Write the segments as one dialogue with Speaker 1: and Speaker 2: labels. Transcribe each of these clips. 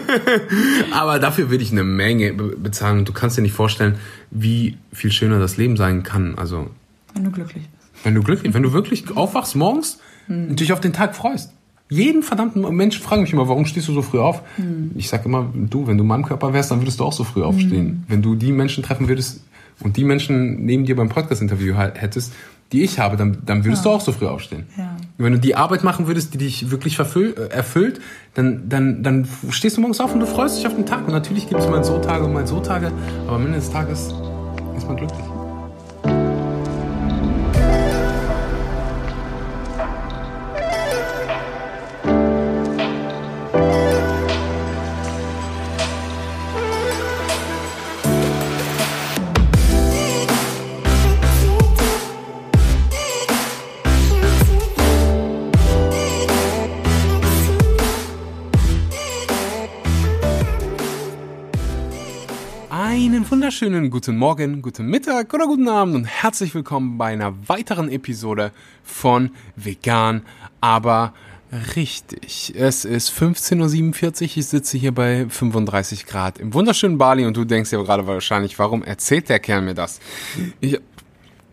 Speaker 1: Aber dafür würde ich eine Menge bezahlen und du kannst dir nicht vorstellen, wie viel schöner das Leben sein kann. Also
Speaker 2: wenn du glücklich bist.
Speaker 1: Wenn du glücklich, wenn du wirklich aufwachst morgens hm. und dich auf den Tag freust. Jeden verdammten Mensch fragt mich immer, warum stehst du so früh auf? Hm. Ich sag immer, du, wenn du in meinem Körper wärst, dann würdest du auch so früh aufstehen. Hm. Wenn du die Menschen treffen würdest und die Menschen neben dir beim Podcast-Interview hättest, die ich habe, dann, dann würdest ja. du auch so früh aufstehen. Ja. Wenn du die Arbeit machen würdest, die dich wirklich äh, erfüllt, dann, dann, dann stehst du morgens auf und du freust dich auf den Tag. Und natürlich gibt es mal so Tage und mal so Tage, aber am Ende des Tages ist man glücklich. Wunderschönen guten Morgen, guten Mittag oder guten Abend und herzlich willkommen bei einer weiteren Episode von Vegan, aber richtig. Es ist 15.47 Uhr, ich sitze hier bei 35 Grad im wunderschönen Bali und du denkst ja gerade wahrscheinlich, warum erzählt der Kerl mir das? Ich,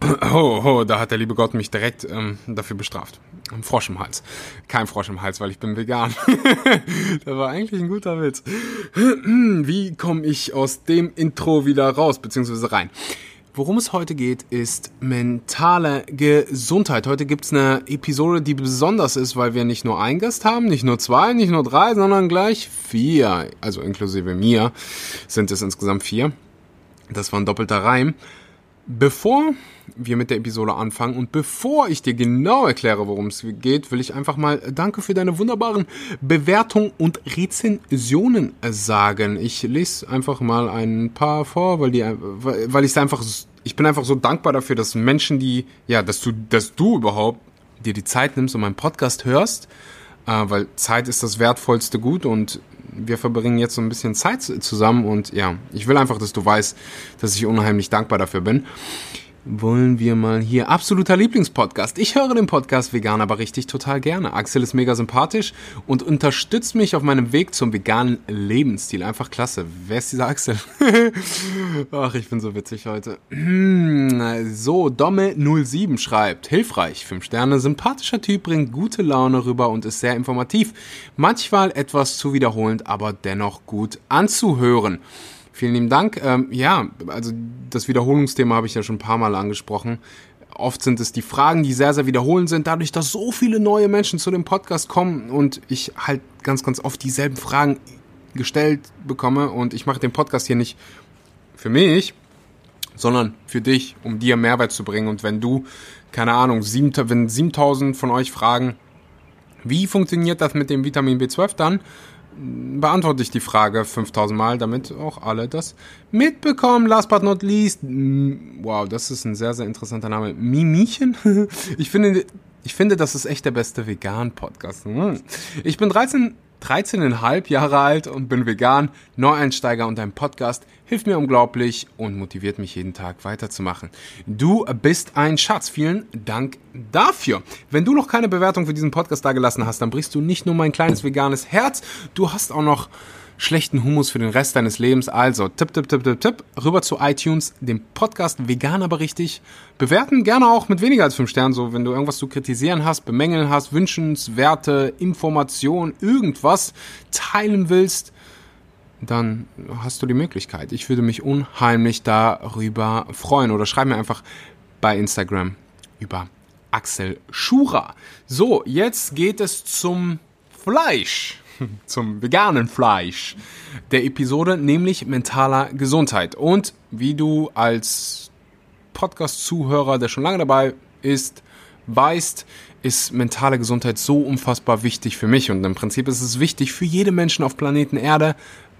Speaker 1: oh, oh, da hat der liebe Gott mich direkt ähm, dafür bestraft. Ein Frosch im Hals. Kein Frosch im Hals, weil ich bin vegan. das war eigentlich ein guter Witz. Wie komme ich aus dem Intro wieder raus, beziehungsweise rein? Worum es heute geht, ist mentale Gesundheit. Heute gibt's eine Episode, die besonders ist, weil wir nicht nur einen Gast haben, nicht nur zwei, nicht nur drei, sondern gleich vier. Also inklusive mir sind es insgesamt vier. Das war ein doppelter Reim. Bevor wir mit der Episode anfangen und bevor ich dir genau erkläre, worum es geht, will ich einfach mal Danke für deine wunderbaren Bewertungen und Rezensionen sagen. Ich lese einfach mal ein paar vor, weil die, weil ich einfach, ich bin einfach so dankbar dafür, dass Menschen, die, ja, dass du, dass du überhaupt dir die Zeit nimmst und meinen Podcast hörst, äh, weil Zeit ist das wertvollste Gut und wir verbringen jetzt so ein bisschen Zeit zusammen und ja, ich will einfach, dass du weißt, dass ich unheimlich dankbar dafür bin wollen wir mal hier. Absoluter Lieblingspodcast. Ich höre den Podcast vegan aber richtig total gerne. Axel ist mega sympathisch und unterstützt mich auf meinem Weg zum veganen Lebensstil. Einfach klasse. Wer ist dieser Axel? Ach, ich bin so witzig heute. so, Domme07 schreibt, hilfreich, 5 Sterne, sympathischer Typ, bringt gute Laune rüber und ist sehr informativ. Manchmal etwas zu wiederholend, aber dennoch gut anzuhören. Vielen lieben Dank. Ähm, ja, also das Wiederholungsthema habe ich ja schon ein paar Mal angesprochen. Oft sind es die Fragen, die sehr, sehr wiederholend sind, dadurch, dass so viele neue Menschen zu dem Podcast kommen und ich halt ganz, ganz oft dieselben Fragen gestellt bekomme und ich mache den Podcast hier nicht für mich, sondern für dich, um dir Mehrwert zu bringen. Und wenn du, keine Ahnung, sieben, wenn 7000 von euch fragen, wie funktioniert das mit dem Vitamin B12 dann? Beantworte ich die Frage 5000 Mal, damit auch alle das mitbekommen. Last but not least, wow, das ist ein sehr, sehr interessanter Name. Mimichen? Ich finde, ich finde, das ist echt der beste Vegan-Podcast. Hm. Ich bin 13 13,5 Jahre alt und bin vegan, Neueinsteiger und dein Podcast hilft mir unglaublich und motiviert mich jeden Tag weiterzumachen. Du bist ein Schatz. Vielen Dank dafür. Wenn du noch keine Bewertung für diesen Podcast dagelassen hast, dann brichst du nicht nur mein kleines veganes Herz, du hast auch noch schlechten Humus für den Rest deines Lebens. Also tipp, tipp, tipp, tipp, tipp, rüber zu iTunes, dem Podcast Vegan aber richtig. Bewerten gerne auch mit weniger als fünf Sternen, so wenn du irgendwas zu kritisieren hast, bemängeln hast, wünschenswerte Informationen, irgendwas teilen willst, dann hast du die Möglichkeit. Ich würde mich unheimlich darüber freuen. Oder schreib mir einfach bei Instagram über Axel Schura. So, jetzt geht es zum Fleisch zum veganen Fleisch der Episode, nämlich mentaler Gesundheit. Und wie du als Podcast-Zuhörer, der schon lange dabei ist, weißt, ist mentale Gesundheit so unfassbar wichtig für mich. Und im Prinzip ist es wichtig für jede Menschen auf Planeten Erde,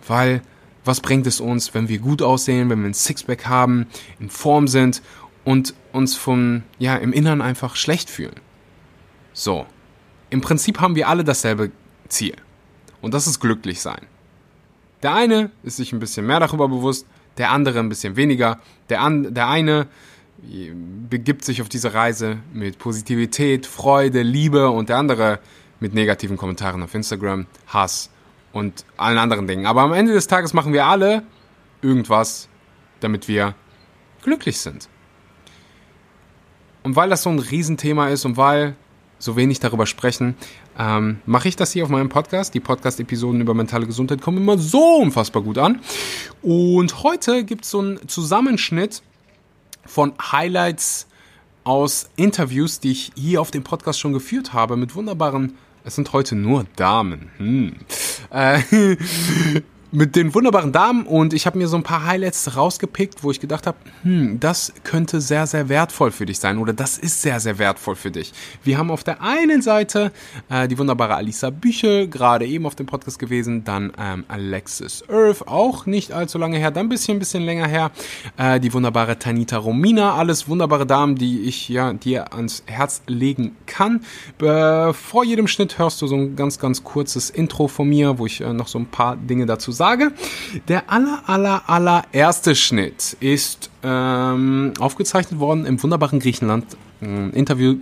Speaker 1: weil was bringt es uns, wenn wir gut aussehen, wenn wir ein Sixpack haben, in Form sind und uns vom, ja, im Innern einfach schlecht fühlen? So. Im Prinzip haben wir alle dasselbe Ziel. Und das ist glücklich sein. Der eine ist sich ein bisschen mehr darüber bewusst, der andere ein bisschen weniger. Der, an, der eine äh, begibt sich auf diese Reise mit Positivität, Freude, Liebe und der andere mit negativen Kommentaren auf Instagram, Hass und allen anderen Dingen. Aber am Ende des Tages machen wir alle irgendwas, damit wir glücklich sind. Und weil das so ein Riesenthema ist und weil so wenig darüber sprechen, ähm, mache ich das hier auf meinem Podcast. Die Podcast-Episoden über mentale Gesundheit kommen immer so unfassbar gut an. Und heute gibt es so einen Zusammenschnitt von Highlights aus Interviews, die ich hier auf dem Podcast schon geführt habe mit wunderbaren es sind heute nur Damen. Hm. Äh, mit den wunderbaren Damen und ich habe mir so ein paar Highlights rausgepickt, wo ich gedacht habe, hm, das könnte sehr, sehr wertvoll für dich sein oder das ist sehr, sehr wertvoll für dich. Wir haben auf der einen Seite äh, die wunderbare Alisa Büchel, gerade eben auf dem Podcast gewesen, dann ähm, Alexis Earth, auch nicht allzu lange her, dann ein bisschen, ein bisschen länger her, äh, die wunderbare Tanita Romina, alles wunderbare Damen, die ich ja dir ans Herz legen kann. Äh, vor jedem Schnitt hörst du so ein ganz, ganz kurzes Intro von mir, wo ich äh, noch so ein paar Dinge dazu sage. Der aller, aller, allererste Schnitt ist ähm, aufgezeichnet worden im wunderbaren Griechenland. Ein Interview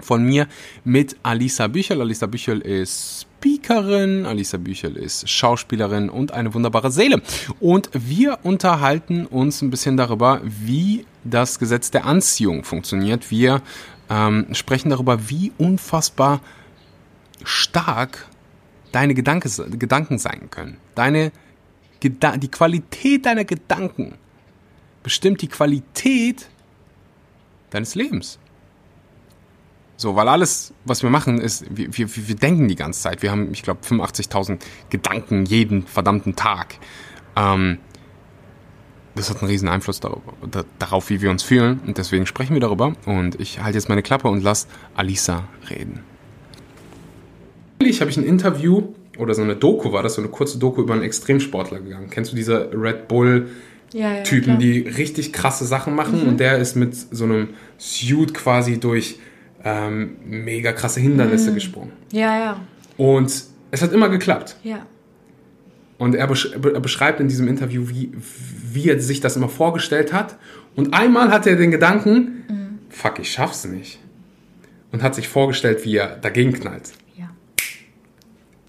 Speaker 1: von mir mit Alisa Büchel. Alisa Büchel ist Speakerin, Alisa Büchel ist Schauspielerin und eine wunderbare Seele. Und wir unterhalten uns ein bisschen darüber, wie das Gesetz der Anziehung funktioniert. Wir ähm, sprechen darüber, wie unfassbar stark deine Gedanke, Gedanken sein können. Deine, die Qualität deiner Gedanken bestimmt die Qualität deines Lebens. So, weil alles, was wir machen, ist, wir, wir, wir denken die ganze Zeit. Wir haben, ich glaube, 85.000 Gedanken jeden verdammten Tag. Ähm, das hat einen riesen Einfluss darauf, wie wir uns fühlen. Und deswegen sprechen wir darüber. Und ich halte jetzt meine Klappe und lasse Alisa reden. Ich habe ich ein Interview oder so eine Doku war das, so eine kurze Doku über einen Extremsportler gegangen. Kennst du diese Red Bull ja, Typen, ja, die richtig krasse Sachen machen mhm. und der ist mit so einem Suit quasi durch ähm, mega krasse Hindernisse mhm. gesprungen.
Speaker 2: Ja, ja.
Speaker 1: Und es hat immer geklappt.
Speaker 2: Ja.
Speaker 1: Und er, besch er beschreibt in diesem Interview, wie, wie er sich das immer vorgestellt hat. Und einmal hatte er den Gedanken, mhm. fuck, ich schaff's nicht. Und hat sich vorgestellt, wie er dagegen knallt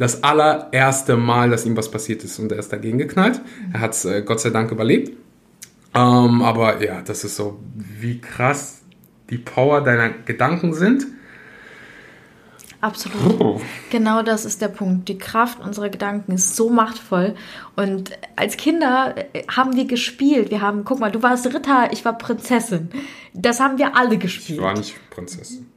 Speaker 1: das allererste Mal, dass ihm was passiert ist und er ist dagegen geknallt. Er hat es äh, Gott sei Dank überlebt. Ähm, aber ja, das ist so, wie krass die Power deiner Gedanken sind.
Speaker 2: Absolut. Oh. Genau das ist der Punkt. Die Kraft unserer Gedanken ist so machtvoll. Und als Kinder äh, haben wir gespielt. Wir haben, guck mal, du warst Ritter, ich war Prinzessin. Das haben wir alle gespielt.
Speaker 1: Ich war nicht Prinzessin.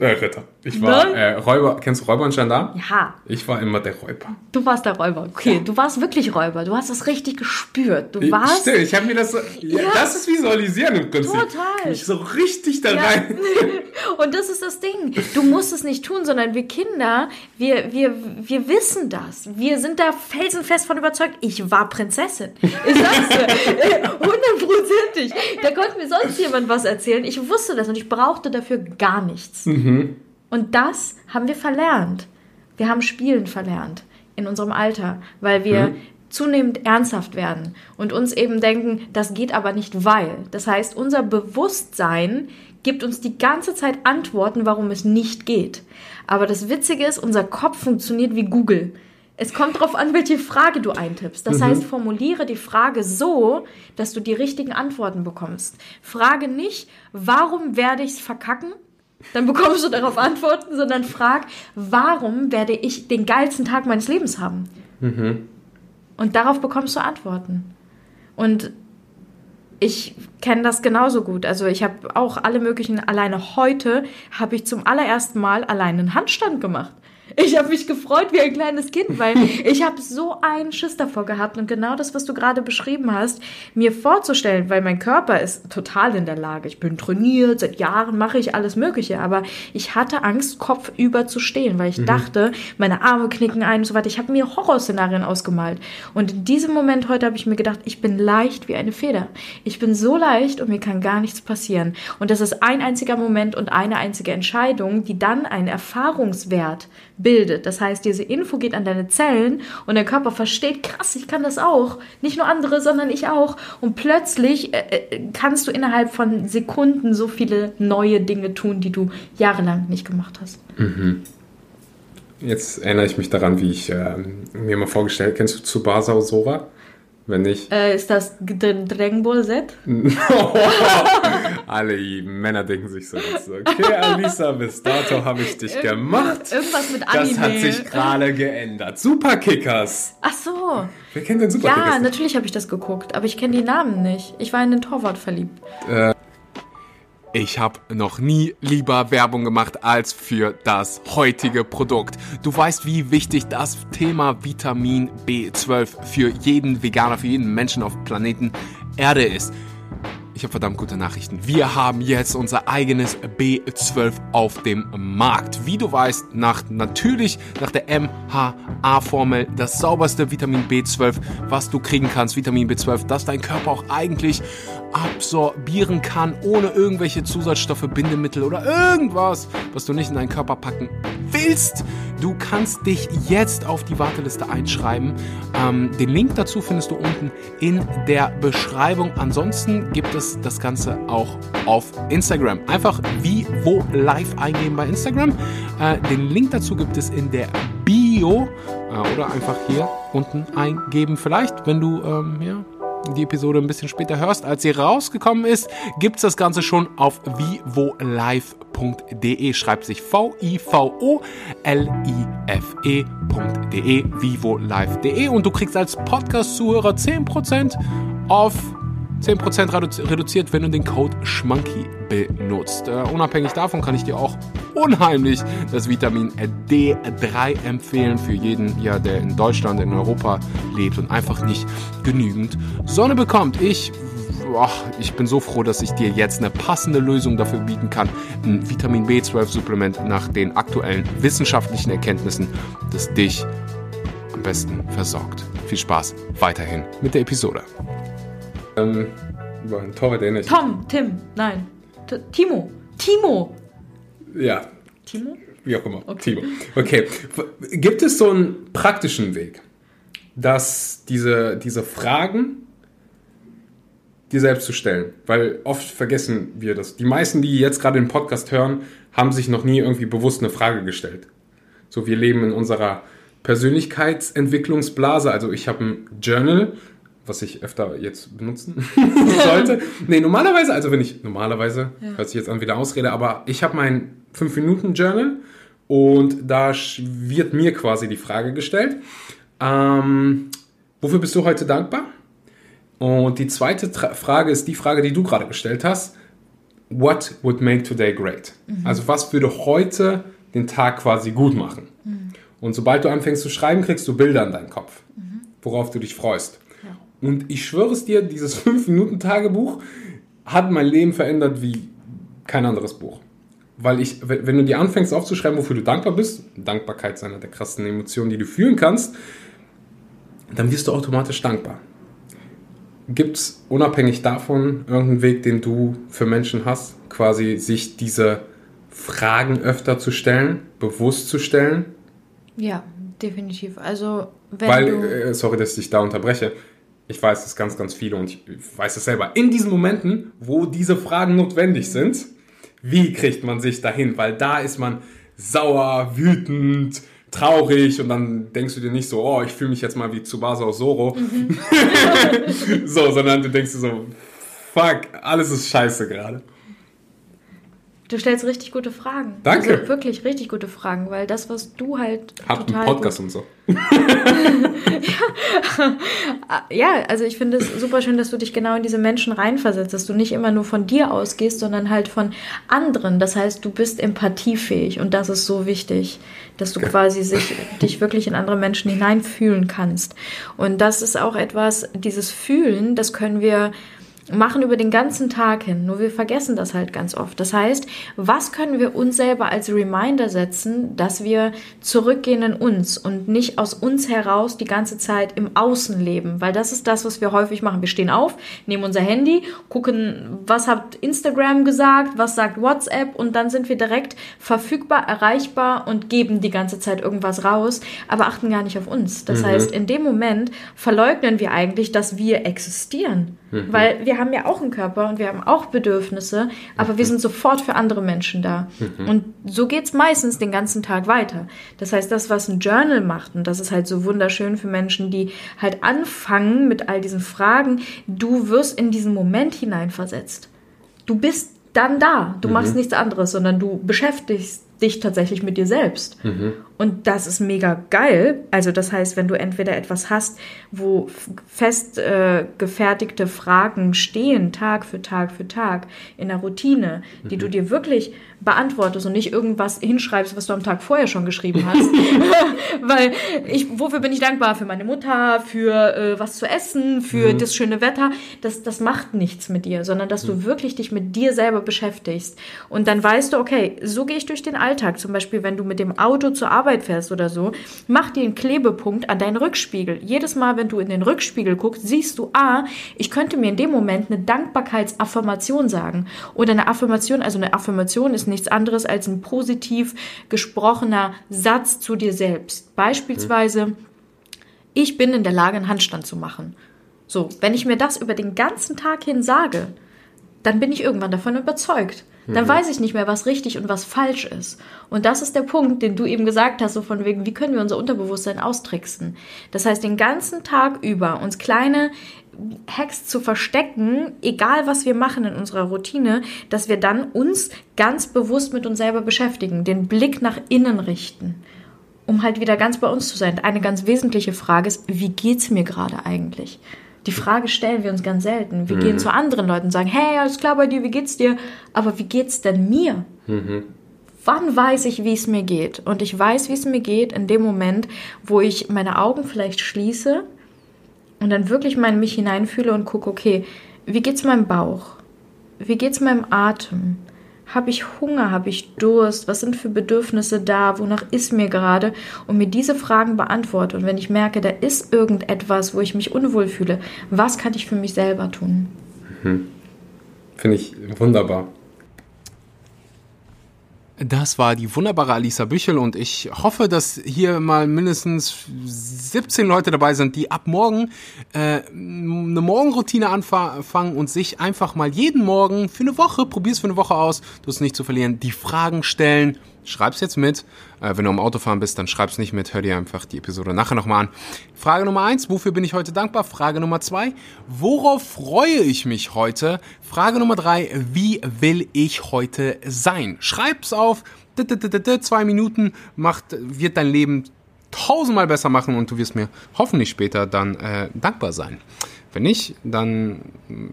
Speaker 1: Äh, Ritter. Ich war äh, Räuber. Kennst du Räuber und Gendarm?
Speaker 2: Ja.
Speaker 1: Ich war immer der Räuber.
Speaker 2: Du warst der Räuber. Okay, ja. du warst wirklich Räuber. Du hast das richtig gespürt. Du warst.
Speaker 1: Stimmt, ich habe mir das so. Ja, ja, Das ist Visualisieren im Prinzip. Total. Mich so richtig da rein.
Speaker 2: und das ist das Ding. Du musst es nicht tun, sondern wir Kinder, wir, wir, wir wissen das. Wir sind da felsenfest von überzeugt. Ich war Prinzessin. Ich sag's dir. Hundertprozentig. Da konnte mir sonst jemand was erzählen. Ich wusste das und ich brauchte dafür gar nichts. Mhm. Mhm. Und das haben wir verlernt. Wir haben Spielen verlernt in unserem Alter, weil wir mhm. zunehmend ernsthaft werden und uns eben denken, das geht aber nicht, weil. Das heißt, unser Bewusstsein gibt uns die ganze Zeit Antworten, warum es nicht geht. Aber das Witzige ist, unser Kopf funktioniert wie Google. Es kommt darauf an, welche Frage du eintippst. Das mhm. heißt, formuliere die Frage so, dass du die richtigen Antworten bekommst. Frage nicht, warum werde ich es verkacken, dann bekommst du darauf Antworten, sondern frag, warum werde ich den geilsten Tag meines Lebens haben? Mhm. Und darauf bekommst du Antworten. Und ich kenne das genauso gut. Also ich habe auch alle möglichen, alleine heute habe ich zum allerersten Mal allein einen Handstand gemacht. Ich habe mich gefreut wie ein kleines Kind, weil ich habe so einen Schiss davor gehabt und genau das, was du gerade beschrieben hast, mir vorzustellen, weil mein Körper ist total in der Lage. Ich bin trainiert, seit Jahren mache ich alles Mögliche, aber ich hatte Angst, kopfüber zu stehen, weil ich mhm. dachte, meine Arme knicken ein und so weiter. Ich habe mir Horrorszenarien ausgemalt. Und in diesem Moment heute habe ich mir gedacht, ich bin leicht wie eine Feder. Ich bin so leicht und mir kann gar nichts passieren. Und das ist ein einziger Moment und eine einzige Entscheidung, die dann einen Erfahrungswert bildet. Das heißt, diese Info geht an deine Zellen und der Körper versteht, krass, ich kann das auch. Nicht nur andere, sondern ich auch. Und plötzlich äh, äh, kannst du innerhalb von Sekunden so viele neue Dinge tun, die du jahrelang nicht gemacht hast.
Speaker 1: Mhm. Jetzt erinnere ich mich daran, wie ich äh, mir mal vorgestellt Kennst du Tsubasa Osora? Wenn nicht.
Speaker 2: Äh, ist das Dr- Dragon Ball Z?
Speaker 1: Alle Männer denken sich so okay, Alisa, bis dato habe ich dich gemacht.
Speaker 2: Irgendwas mit Anime.
Speaker 1: Das hat sich gerade geändert. Superkickers.
Speaker 2: Ach so.
Speaker 1: Wer kennt den
Speaker 2: Ja,
Speaker 1: Superkickers? nicht?
Speaker 2: natürlich habe ich das geguckt, aber ich kenne die Namen nicht. Ich war in den Torwart verliebt.
Speaker 1: Ich habe noch nie lieber Werbung gemacht als für das heutige Produkt. Du weißt, wie wichtig das Thema Vitamin B12 für jeden Veganer, für jeden Menschen auf Planeten Erde ist. Ich habe verdammt gute Nachrichten. Wir haben jetzt unser eigenes B12 auf dem Markt. Wie du weißt, nach natürlich nach der MHA-Formel das sauberste Vitamin B12, was du kriegen kannst. Vitamin B12, das dein Körper auch eigentlich absorbieren kann, ohne irgendwelche Zusatzstoffe, Bindemittel oder irgendwas, was du nicht in deinen Körper packen willst. Du kannst dich jetzt auf die Warteliste einschreiben. Ähm, den Link dazu findest du unten in der Beschreibung. Ansonsten gibt es das Ganze auch auf Instagram. Einfach wie, wo live eingeben bei Instagram. Äh, den Link dazu gibt es in der Bio äh, oder einfach hier unten eingeben. Vielleicht, wenn du ähm, ja, die Episode ein bisschen später hörst, als sie rausgekommen ist, gibt's das Ganze schon auf vivolive.de. Schreibt sich V-I-V-O-L-I-F-E.de, vivolive.de und du kriegst als Podcast-Zuhörer 10% auf 10% redu- reduziert, wenn du den Code SCHMANKY benutzt. Äh, unabhängig davon kann ich dir auch unheimlich das Vitamin D3 empfehlen für jeden, ja, der in Deutschland, in Europa lebt und einfach nicht genügend Sonne bekommt. Ich ich bin so froh, dass ich dir jetzt eine passende Lösung dafür bieten kann. Ein Vitamin B12-Supplement nach den aktuellen wissenschaftlichen Erkenntnissen, das dich am besten versorgt. Viel Spaß weiterhin mit der Episode. Ähm, über ein Torwart erinnere ich
Speaker 2: Tom, Tim, nein. T Timo. Timo.
Speaker 1: Ja,
Speaker 2: Timo?
Speaker 1: wie auch immer. Timo. Okay. Gibt es so einen praktischen Weg, dass diese, diese Fragen dir selbst zu stellen? Weil oft vergessen wir das. Die meisten, die jetzt gerade den Podcast hören, haben sich noch nie irgendwie bewusst eine Frage gestellt. So, wir leben in unserer Persönlichkeitsentwicklungsblase. Also ich habe ein Journal, was ich öfter jetzt benutzen sollte. Nee, normalerweise, also wenn ich, normalerweise, hört sich jetzt an wie eine Ausrede, aber ich habe mein 5-Minuten-Journal und da wird mir quasi die Frage gestellt, ähm, wofür bist du heute dankbar? Und die zweite Tra Frage ist die Frage, die du gerade gestellt hast. What would make today great? Also was würde heute den Tag quasi gut machen? Und sobald du anfängst zu schreiben, kriegst du Bilder in deinen Kopf, worauf du dich freust. Und ich schwöre es dir, dieses 5-Minuten-Tagebuch hat mein Leben verändert wie kein anderes Buch. Weil ich, wenn du dir anfängst aufzuschreiben, wofür du dankbar bist, Dankbarkeit ist eine der krassen Emotionen, die du fühlen kannst, dann wirst du automatisch dankbar. Gibt es unabhängig davon irgendeinen Weg, den du für Menschen hast, quasi sich diese Fragen öfter zu stellen, bewusst zu stellen?
Speaker 2: Ja, definitiv. Also, wenn
Speaker 1: Weil,
Speaker 2: du.
Speaker 1: äh, sorry, dass ich dich da unterbreche. Ich weiß es ganz, ganz viele und ich weiß es selber. In diesen Momenten, wo diese Fragen notwendig sind, wie kriegt man sich dahin? Weil da ist man sauer, wütend, traurig und dann denkst du dir nicht so, oh, ich fühle mich jetzt mal wie Tsubasa aus Zoro. so, sondern du denkst dir so, fuck, alles ist scheiße gerade.
Speaker 2: Du stellst richtig gute Fragen.
Speaker 1: Danke.
Speaker 2: Also wirklich richtig gute Fragen, weil das, was du halt
Speaker 1: Hab einen Podcast und so.
Speaker 2: Ja, also ich finde es super schön, dass du dich genau in diese Menschen reinversetzt, dass du nicht immer nur von dir ausgehst, sondern halt von anderen. Das heißt, du bist empathiefähig und das ist so wichtig, dass du quasi sich, dich wirklich in andere Menschen hineinfühlen kannst. Und das ist auch etwas, dieses Fühlen, das können wir machen über den ganzen Tag hin, nur wir vergessen das halt ganz oft. Das heißt, was können wir uns selber als Reminder setzen, dass wir zurückgehen in uns und nicht aus uns heraus die ganze Zeit im Außen leben, weil das ist das, was wir häufig machen. Wir stehen auf, nehmen unser Handy, gucken, was hat Instagram gesagt, was sagt WhatsApp und dann sind wir direkt verfügbar, erreichbar und geben die ganze Zeit irgendwas raus, aber achten gar nicht auf uns. Das heißt, in dem Moment verleugnen wir eigentlich, dass wir existieren. Mhm. Weil wir haben ja auch einen Körper und wir haben auch Bedürfnisse, aber mhm. wir sind sofort für andere Menschen da. Mhm. Und so geht es meistens den ganzen Tag weiter. Das heißt, das, was ein Journal macht, und das ist halt so wunderschön für Menschen, die halt anfangen mit all diesen Fragen, du wirst in diesen Moment hineinversetzt. Du bist dann da. Du machst mhm. nichts anderes, sondern du beschäftigst dich tatsächlich mit dir selbst. Und das ist mega geil. Also das heißt, wenn du entweder etwas hast, wo fest äh, gefertigte Fragen stehen, Tag für Tag für Tag, in der Routine, die mhm. du dir wirklich beantwortest und nicht irgendwas hinschreibst, was du am Tag vorher schon geschrieben hast. Weil ich, wofür bin ich dankbar? Für meine Mutter, für äh, was zu essen, für mhm. das schöne Wetter. Das, das macht nichts mit dir, sondern dass du mhm. wirklich dich mit dir selber beschäftigst. Und dann weißt du, okay, so gehe ich durch den Alltag. Zum Beispiel, wenn du mit dem Auto zur Arbeit Arbeit fährst oder so, mach dir einen Klebepunkt an deinen Rückspiegel. Jedes Mal, wenn du in den Rückspiegel guckst, siehst du, ah, ich könnte mir in dem Moment eine Dankbarkeitsaffirmation sagen. Oder eine Affirmation, also eine Affirmation ist nichts anderes als ein positiv gesprochener Satz zu dir selbst. Beispielsweise, ich bin in der Lage, einen Handstand zu machen. So, wenn ich mir das über den ganzen Tag hin sage, dann bin ich irgendwann davon überzeugt. Dann mhm. weiß ich nicht mehr, was richtig und was falsch ist. Und das ist der Punkt, den du eben gesagt hast, so von wegen, wie können wir unser Unterbewusstsein austricksen? Das heißt, den ganzen Tag über uns kleine Hacks zu verstecken, egal was wir machen in unserer Routine, dass wir dann uns ganz bewusst mit uns selber beschäftigen, den Blick nach innen richten, um halt wieder ganz bei uns zu sein. Eine ganz wesentliche Frage ist, wie geht's mir gerade eigentlich? Die Frage stellen wir uns ganz selten. Wir mhm. gehen zu anderen Leuten und sagen, hey, alles klar bei dir, wie geht's dir? Aber wie geht's denn mir? Mhm. Wann weiß ich, wie es mir geht? Und ich weiß, wie es mir geht in dem Moment, wo ich meine Augen vielleicht schließe und dann wirklich mal in mich hineinfühle und gucke, okay, wie geht's meinem Bauch? Wie geht's meinem Atem? Habe ich Hunger? Habe ich Durst? Was sind für Bedürfnisse da? Wonach ist mir gerade? Und mir diese Fragen beantworte. Und wenn ich merke, da ist irgendetwas, wo ich mich unwohl fühle, was kann ich für mich selber tun?
Speaker 1: Mhm. Finde ich wunderbar. Das war die wunderbare Alisa Büchel und ich hoffe, dass hier mal mindestens 17 Leute dabei sind, die ab morgen äh, eine Morgenroutine anfangen und sich einfach mal jeden Morgen für eine Woche, probier's für eine Woche aus, du hast nicht zu verlieren, die Fragen stellen schreib's jetzt mit. Äh, wenn du am Autofahren bist, dann schreib's nicht mit. Hör dir einfach die Episode nachher nochmal an. Frage Nummer eins, wofür bin ich heute dankbar? Frage Nummer zwei, worauf freue ich mich heute? Frage Nummer drei, wie will ich heute sein? Schreib's auf. Zwei Minuten macht, wird dein Leben tausendmal besser machen und du wirst mir hoffentlich später dann äh, dankbar sein. Wenn nicht, dann mm,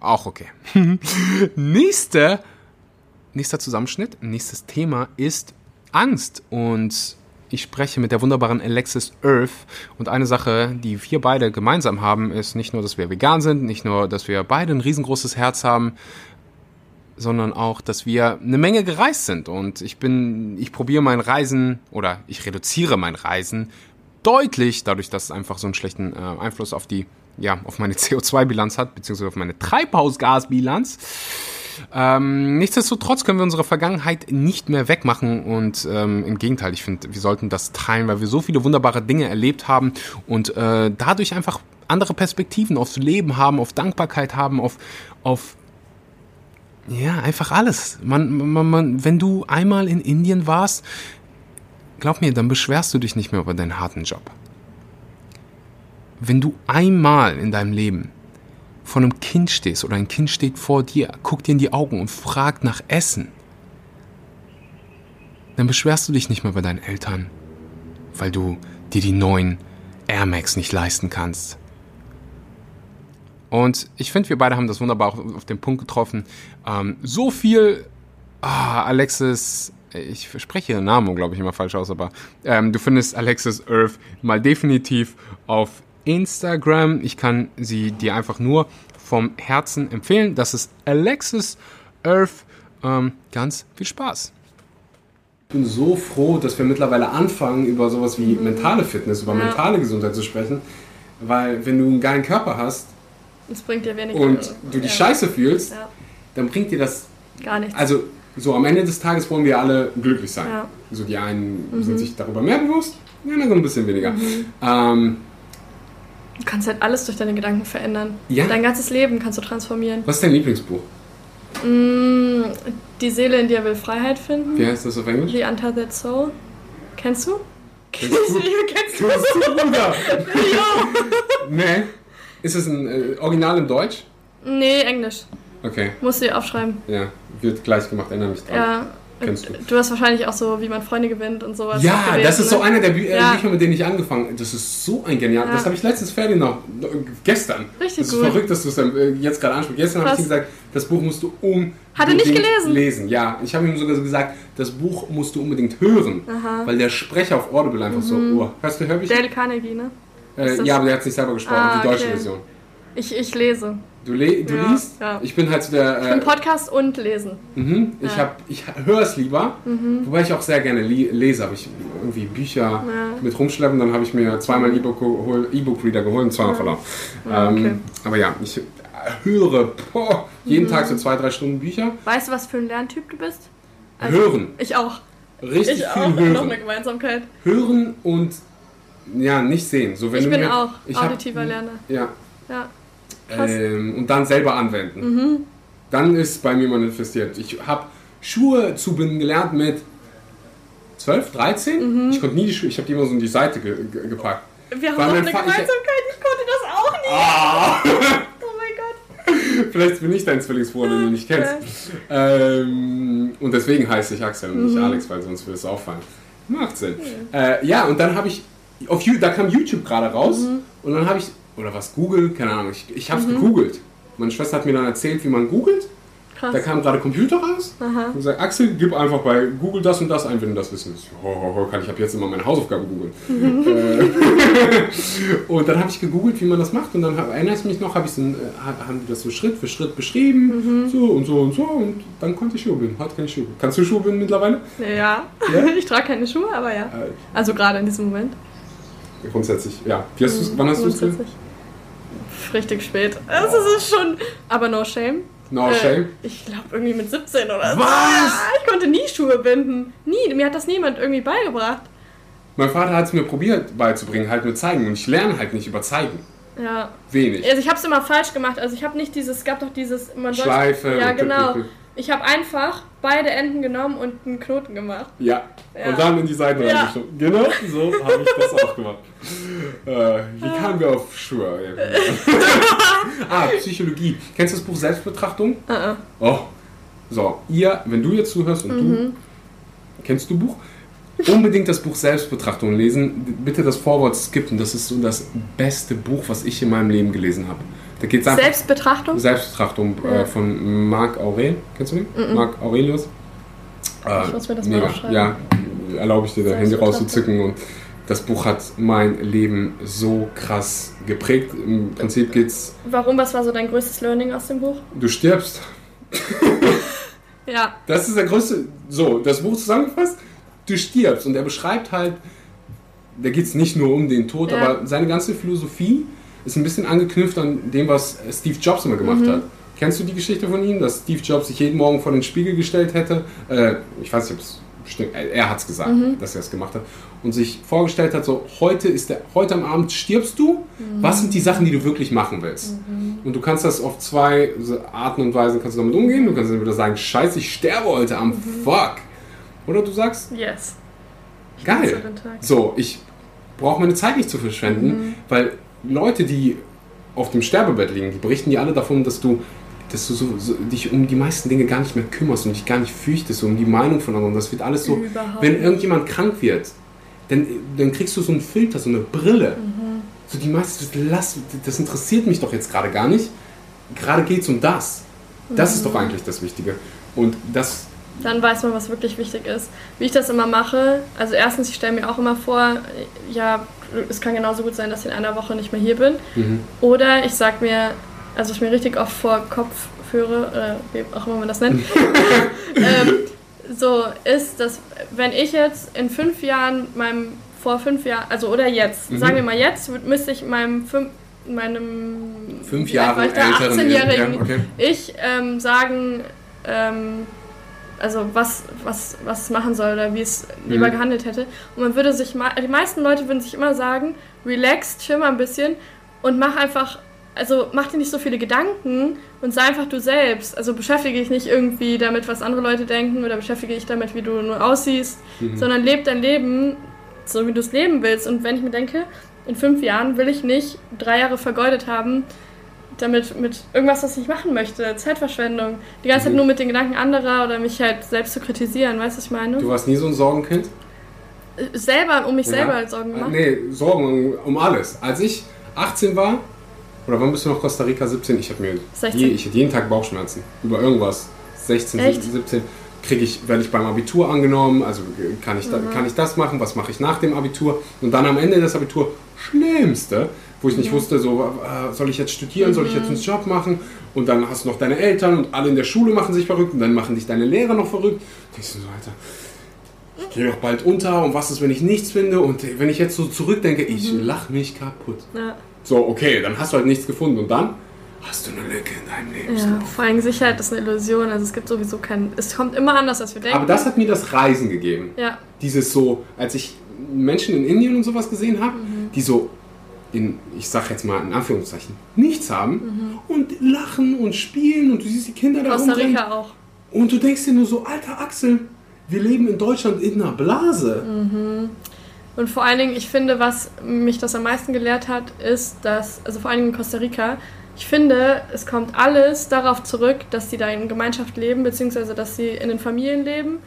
Speaker 1: auch okay. Nächste nächster Zusammenschnitt, nächstes Thema ist Angst. Und ich spreche mit der wunderbaren Alexis Earth. Und eine Sache, die wir beide gemeinsam haben, ist nicht nur, dass wir vegan sind, nicht nur, dass wir beide ein riesengroßes Herz haben, sondern auch, dass wir eine Menge gereist sind. Und ich bin, ich probiere mein Reisen oder ich reduziere mein Reisen deutlich, dadurch, dass es einfach so einen schlechten äh, Einfluss auf die, ja, auf meine CO2-Bilanz hat, beziehungsweise auf meine Treibhausgasbilanz. Ähm, nichtsdestotrotz können wir unsere Vergangenheit nicht mehr wegmachen und ähm, im Gegenteil, ich finde, wir sollten das teilen, weil wir so viele wunderbare Dinge erlebt haben und äh, dadurch einfach andere Perspektiven aufs Leben haben, auf Dankbarkeit haben, auf, auf ja, einfach alles. Man, man, man, wenn du einmal in Indien warst, glaub mir, dann beschwerst du dich nicht mehr über deinen harten Job. Wenn du einmal in deinem Leben vor einem Kind stehst oder ein Kind steht vor dir, guckt dir in die Augen und fragt nach Essen, dann beschwerst du dich nicht mehr bei deinen Eltern, weil du dir die neuen Air Max nicht leisten kannst. Und ich finde, wir beide haben das wunderbar auf, auf den Punkt getroffen. Ähm, so viel, ah, Alexis, ich spreche ihren Namen, glaube ich, immer falsch aus, aber ähm, du findest Alexis Earth mal definitiv auf Instagram. Ich kann sie dir einfach nur vom Herzen empfehlen. Das ist Alexis Earth. Ähm, ganz viel Spaß. Ich bin so froh, dass wir mittlerweile anfangen, über sowas wie mentale Fitness, über ja. mentale Gesundheit zu sprechen. Weil wenn du einen geilen Körper hast
Speaker 2: das bringt dir wenig
Speaker 1: und du dich ja. scheiße fühlst, ja. dann bringt dir das
Speaker 2: gar nichts.
Speaker 1: Also so am Ende des Tages wollen wir alle glücklich sein. Ja. So die einen mhm. sind sich darüber mehr bewusst, die anderen ein bisschen weniger. Mhm. Ähm,
Speaker 3: Du kannst halt alles durch deine Gedanken verändern.
Speaker 1: Ja.
Speaker 3: Dein ganzes Leben kannst du transformieren.
Speaker 1: Was ist dein Lieblingsbuch?
Speaker 3: Mm, die Seele in dir will Freiheit finden.
Speaker 1: Wie heißt das auf Englisch?
Speaker 3: The Untethered Soul. Kennst du?
Speaker 1: Kennst du?
Speaker 3: Kennst du?
Speaker 1: Kennst du, Bruder? Nee. Ist es ein äh, Original in Deutsch?
Speaker 3: Nee, Englisch.
Speaker 1: Okay,
Speaker 3: Musst du dir aufschreiben.
Speaker 1: ja. Wird gleich gemacht, erinnere mich dran.
Speaker 3: Ja.
Speaker 1: Kennst du.
Speaker 3: Du hast wahrscheinlich auch so, wie man Freunde gewinnt und sowas.
Speaker 1: Ja,
Speaker 3: gelesen,
Speaker 1: das ist so
Speaker 3: ne?
Speaker 1: einer der Bü äh,
Speaker 3: Ja.
Speaker 1: Bücher, mit denen ich angefangen habe. Das ist so ein genial.
Speaker 3: Ja.
Speaker 1: Das habe ich letztens fertig noch, gestern.
Speaker 3: Richtig
Speaker 1: das ist
Speaker 3: gut.
Speaker 1: verrückt, dass du es äh, jetzt gerade ansprichst. Gestern habe ich dir gesagt, das Buch musst du unbedingt
Speaker 3: Hat er nicht gelesen?
Speaker 1: lesen. Ja, ich habe ihm sogar so gesagt, das Buch musst du unbedingt hören.
Speaker 3: Aha.
Speaker 1: Weil der Sprecher auf Audible einfach so, oh, hörst du Hörbücher?
Speaker 3: Dale Carnegie, ne?
Speaker 1: Äh,
Speaker 3: ist
Speaker 1: ja, aber der hat es nicht selber gesprochen,
Speaker 3: Ah,
Speaker 1: die deutsche
Speaker 3: okay.
Speaker 1: Version.
Speaker 3: Ich, ich lese.
Speaker 1: Du, le du
Speaker 3: Ja,
Speaker 1: liest?
Speaker 3: ja.
Speaker 1: Ich bin halt so der.
Speaker 3: Im
Speaker 1: Äh,
Speaker 3: Podcast und lesen.
Speaker 1: mhm, ich
Speaker 3: Ja.
Speaker 1: hab, ich höre es lieber, wobei ich auch sehr gerne lese. Habe ich irgendwie Bücher mit rumschleppen, dann habe ich mir zweimal gehol- E-Book-Reader geholt und zweimal verloren.
Speaker 3: Okay.
Speaker 1: ähm, aber ja, ich höre boah, jeden
Speaker 3: Mhm.
Speaker 1: Tag so zwei, drei Stunden Bücher.
Speaker 3: Weißt du, was für ein Lerntyp du bist? Also,
Speaker 1: hören.
Speaker 3: Ich auch.
Speaker 1: Richtig
Speaker 3: Ich
Speaker 1: viel
Speaker 3: auch. Noch
Speaker 1: hören.
Speaker 3: eine Gemeinsamkeit.
Speaker 1: Hören und ja, nicht sehen. So, wenn
Speaker 3: Ich bin
Speaker 1: mir,
Speaker 3: auch
Speaker 1: ich hab-
Speaker 3: auditiver Lerner.
Speaker 1: Ja,
Speaker 3: Ja. Mhm.
Speaker 1: ähm, und dann selber anwenden. Dann ist bei mir manifestiert. Ich habe Schuhe zubinden gelernt mit 12, 13.
Speaker 3: Mhm.
Speaker 1: Ich konnte nie die Schuhe, ich habe die immer so in die Seite ge ge gepackt.
Speaker 3: Wir haben
Speaker 1: mein
Speaker 3: eine
Speaker 1: Fa- ich-
Speaker 3: Gemeinsamkeit. Ich konnte das auch nie.
Speaker 1: Ah,
Speaker 3: Oh mein Gott.
Speaker 1: vielleicht bin ich dein Zwillingsbruder, den du nicht kennst. Ähm, und deswegen heiße ich Axel und
Speaker 3: Mhm.
Speaker 1: nicht Alex, weil sonst würde es auffallen. Macht Sinn. Äh, ja, und dann habe ich, auf da kam YouTube gerade raus
Speaker 3: Mhm.
Speaker 1: und dann habe ich, oder was, Google, keine Ahnung, ich, ich habe es gegoogelt. Meine Schwester hat mir dann erzählt, wie man googelt.
Speaker 3: Krass.
Speaker 1: Da kam gerade Computer raus
Speaker 3: Aha.
Speaker 1: und sagt, Axel, gib einfach bei Google das und das ein, wenn du das wissen willst. Ho, ho, ho, kann ich ab jetzt immer meine Hausaufgaben googeln. Äh, und dann habe ich gegoogelt, wie man das macht und dann hab, erinnere ich mich noch, hab ich so, ein, äh, ha- haben die das so Schritt für Schritt beschrieben, so und so und so und dann konnte ich Schuhe binden. Heute kann ich Schuhe. Kannst du Schuhe binden mittlerweile?
Speaker 3: Ja.
Speaker 1: Ja?
Speaker 3: Ich trage keine Schuhe, aber ja.
Speaker 1: Äh,
Speaker 3: Also gerade in diesem Moment.
Speaker 1: grundsätzlich, ja. Hast du's, wann hast du es.
Speaker 3: Richtig spät. Also es ist schon. Aber no shame.
Speaker 1: No
Speaker 3: Äh,
Speaker 1: shame.
Speaker 3: Ich glaube irgendwie mit 17 oder so.
Speaker 1: Was?
Speaker 3: Ja, ich konnte nie Schuhe binden. Nie. Mir hat das niemand irgendwie beigebracht.
Speaker 1: Mein Vater hat es mir probiert beizubringen, halt nur zeigen und ich lerne halt nicht über zeigen.
Speaker 3: Ja.
Speaker 1: Wenig.
Speaker 3: Also ich habe es immer falsch gemacht. Also ich habe nicht dieses, es gab doch dieses, man sollte-
Speaker 1: Schleife
Speaker 3: Ja,
Speaker 1: und
Speaker 3: genau.
Speaker 1: Pick,
Speaker 3: Ich habe einfach beide Enden genommen und einen Knoten gemacht.
Speaker 1: Ja.
Speaker 3: Ja.
Speaker 1: Und dann in die Seiten
Speaker 3: Ja.
Speaker 1: reingeschoben. Genau, so habe ich das auch gemacht. Äh, wie kamen wir auf Schuhe? ah, Psychologie. Kennst du das Buch Selbstbetrachtung?
Speaker 3: Uh -uh.
Speaker 1: Oh. So, ihr, wenn du jetzt zuhörst und
Speaker 3: Mhm.
Speaker 1: du, kennst du Buch? Unbedingt das Buch Selbstbetrachtung lesen. Bitte das Vorwort skippen. Das ist so das beste Buch, was ich in meinem Leben gelesen habe. Da geht es einfach
Speaker 3: Selbstbetrachtung?
Speaker 1: Selbstbetrachtung äh, von Marc Aurel. Kennst du den? Marc Aurelius. Äh,
Speaker 3: Ich muss mir das mal aufschreiben.
Speaker 1: Ja, erlaube ich dir, dein Handy rauszuzücken. Und das Buch hat mein Leben so krass geprägt. Im Prinzip geht's,
Speaker 3: Warum? Was war so dein größtes Learning aus dem Buch?
Speaker 1: du stirbst.
Speaker 3: Ja.
Speaker 1: Das ist der größte. So, das Buch zusammengefasst, du stirbst. Und er beschreibt halt, da geht es nicht nur um den Tod,
Speaker 3: Ja.
Speaker 1: aber seine ganze Philosophie ist ein bisschen angeknüpft an dem, was Steve Jobs immer gemacht
Speaker 3: Mhm.
Speaker 1: hat. Kennst du die Geschichte von ihm, dass Steve Jobs sich jeden Morgen vor den Spiegel gestellt hätte? Äh, ich weiß nicht, ob es stimmt. Er, hat es gesagt,
Speaker 3: Mhm.
Speaker 1: dass er es gemacht hat. Und sich vorgestellt hat, so, heute, ist der, heute am Abend stirbst du.
Speaker 3: Mhm.
Speaker 1: Was sind die Sachen, die du wirklich machen willst? Und du kannst das auf zwei Arten und Weisen kannst du damit umgehen. Du kannst entweder sagen, scheiße, ich sterbe heute am
Speaker 3: Mhm.
Speaker 1: Fuck. Oder du sagst,
Speaker 3: Yes.
Speaker 1: geil. So, ich brauche meine Zeit nicht zu verschwenden,
Speaker 3: Mhm.
Speaker 1: weil Leute, die auf dem Sterbebett liegen, die berichten dir alle davon, dass du, dass du so, so, dich um die meisten Dinge gar nicht mehr kümmerst und dich gar nicht fürchtest, um die Meinung von anderen. Das wird alles so,
Speaker 3: Überhaupt
Speaker 1: wenn irgendjemand krank wird, dann, dann kriegst du so einen Filter, so eine Brille.
Speaker 3: Mhm.
Speaker 1: So die meisten, lass, das interessiert mich doch jetzt gerade gar nicht. Gerade geht es um das. Das ist doch
Speaker 3: Mhm.
Speaker 1: eigentlich das Wichtige. Und das,
Speaker 3: Dann weiß man, was wirklich wichtig ist. Wie ich das immer mache, also erstens, ich stelle mir auch immer vor, ja, es kann genauso gut sein, dass ich in einer Woche nicht mehr hier bin.
Speaker 1: mhm.
Speaker 3: Oder ich sag mir, also ich mir richtig oft vor Kopf führe, oder wie auch immer man das nennt, ähm, so ist, dass wenn ich jetzt in fünf Jahren meinem, vor fünf Jahren, also oder jetzt,
Speaker 1: Mhm.
Speaker 3: sagen wir mal jetzt, müsste ich meinem fünf, meinem
Speaker 1: fünf Jahre älteren
Speaker 3: 18-Jährigen
Speaker 1: ja, okay.
Speaker 3: ich ähm, sagen, ähm, also was, was, was es machen soll oder wie es lieber
Speaker 1: Mhm.
Speaker 3: gehandelt hätte. Und man würde sich, die meisten Leute würden sich immer sagen, relax, chill mal ein bisschen und mach einfach, also mach dir nicht so viele Gedanken und sei einfach du selbst. Also beschäftige dich nicht irgendwie damit, was andere Leute denken oder beschäftige dich damit, wie du nur aussiehst, sondern leb dein Leben so, wie du es leben willst. Und wenn ich mir denke, in fünf Jahren will ich nicht drei Jahre vergeudet haben, damit mit irgendwas, was ich machen möchte, Zeitverschwendung. Die ganze Zeit nur mit den Gedanken anderer oder mich halt selbst zu kritisieren, weißt du, was ich meine?
Speaker 1: Du warst nie so ein Sorgenkind?
Speaker 3: Äh, Selber, um mich
Speaker 1: Ja.
Speaker 3: selber halt Sorgen gemacht.
Speaker 1: Nee, Sorgen um, um alles. Als ich 18 war, oder wann bist du noch Costa Rica 17? Ich habe mir
Speaker 3: 16.
Speaker 1: Je, ich hatte jeden Tag Bauchschmerzen über irgendwas. 16,
Speaker 3: Echt?
Speaker 1: 17 kriege ich, werde ich beim Abitur angenommen, also äh, kann ich, da, kann ich das machen, was mache ich nach dem Abitur und dann am Ende des Abitur Schlimmste, wo ich nicht wusste, so äh, soll ich jetzt studieren, soll ich jetzt einen Job machen und dann hast du noch deine Eltern und alle in der Schule machen sich verrückt und dann machen dich deine Lehrer noch verrückt. Denkst du so, Alter, ich gehe doch bald unter und was ist, wenn ich nichts finde und wenn ich jetzt so zurückdenke, ich lach mich kaputt.
Speaker 3: Ja.
Speaker 1: So, okay, dann hast du halt nichts gefunden und dann hast du eine Lücke in deinem
Speaker 3: Ja,
Speaker 1: Lebenslauf.
Speaker 3: vor allem Sicherheit ist eine Illusion. Also es gibt sowieso keinen. Es kommt immer anders, als wir denken.
Speaker 1: Aber das hat mir das Reisen gegeben.
Speaker 3: ja,
Speaker 1: Dieses so, als ich Menschen in Indien und sowas gesehen habe,
Speaker 3: Mhm.
Speaker 1: die so in, ich sag jetzt mal in Anführungszeichen, nichts haben und lachen und spielen und du siehst die Kinder da
Speaker 3: Mhm. Costa Rica auch.
Speaker 1: und du denkst dir nur so, alter Axel, wir leben in Deutschland in einer Blase.
Speaker 3: Mhm. Und vor allen Dingen, ich finde, was mich das am meisten gelehrt hat, ist, dass, also vor allen Dingen in Costa Rica, ich finde, es kommt alles darauf zurück, dass die da in Gemeinschaft leben, beziehungsweise dass sie in den Familien leben.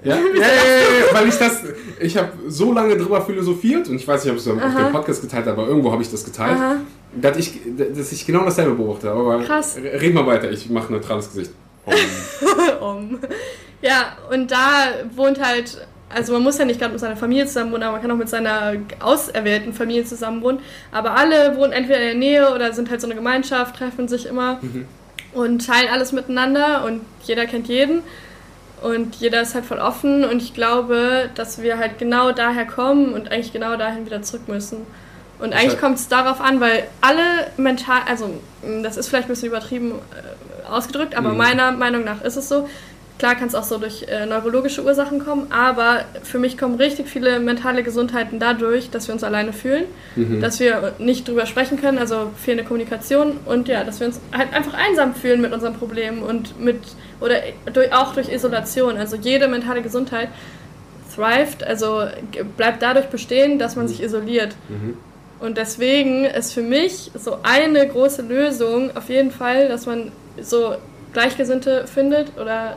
Speaker 1: Ja, ja, ja, ja, weil ich das, ich habe so lange drüber philosophiert und ich weiß nicht, ob ich es auf dem Podcast geteilt habe, aber irgendwo habe ich das geteilt,
Speaker 3: Aha.
Speaker 1: dass ich, dass ich genau dasselbe beobachte. Aber
Speaker 3: Krass.
Speaker 1: red mal weiter, ich mache ein neutrales Gesicht. Um,
Speaker 3: um. Ja, und da wohnt halt, also man muss ja nicht gerade mit seiner Familie zusammenwohnen, aber man kann auch mit seiner auserwählten Familie zusammenwohnen. Aber alle wohnen entweder in der Nähe oder sind halt so eine Gemeinschaft, treffen sich immer und teilen alles miteinander und jeder kennt jeden. Und jeder ist halt voll offen und ich glaube, dass wir halt genau daher kommen und eigentlich genau dahin wieder zurück müssen. Und eigentlich
Speaker 1: halt-
Speaker 3: kommt es darauf an, weil alle mental, also mh, das ist vielleicht ein bisschen übertrieben äh, ausgedrückt, aber
Speaker 1: Mhm.
Speaker 3: meiner Meinung nach ist es so. Klar kann es auch so durch äh, neurologische Ursachen kommen, aber für mich kommen richtig viele mentale Gesundheiten dadurch, dass wir uns alleine fühlen,
Speaker 1: Mhm.
Speaker 3: dass wir nicht drüber sprechen können, also fehlende Kommunikation und ja, dass wir uns halt einfach einsam fühlen mit unseren Problemen und mit oder durch, auch durch Isolation. Also jede mentale Gesundheit thrived, also bleibt dadurch bestehen, dass man sich isoliert.
Speaker 1: Mhm.
Speaker 3: Und deswegen ist für mich so eine große Lösung auf jeden Fall, dass man so Gleichgesinnte findet oder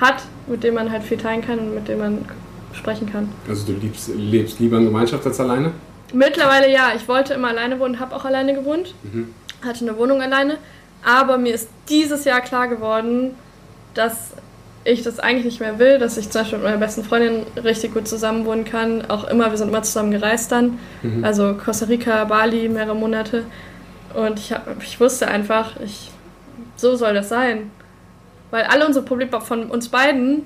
Speaker 3: hat, mit denen man halt viel teilen kann und mit denen man sprechen kann.
Speaker 1: also du liebst, lebst lieber in Gemeinschaft als alleine?
Speaker 3: Mittlerweile ja, ich wollte immer alleine wohnen, habe auch alleine gewohnt, hatte eine Wohnung alleine, aber mir ist dieses Jahr klar geworden, dass ich das eigentlich nicht mehr will, dass ich zum Beispiel mit meiner besten Freundin richtig gut zusammen wohnen kann, auch immer, wir sind immer zusammen gereist dann, also Costa Rica, Bali, mehrere Monate. Und ich, hab, ich wusste einfach, ich, so soll das sein, weil alle unsere Probleme von uns beiden,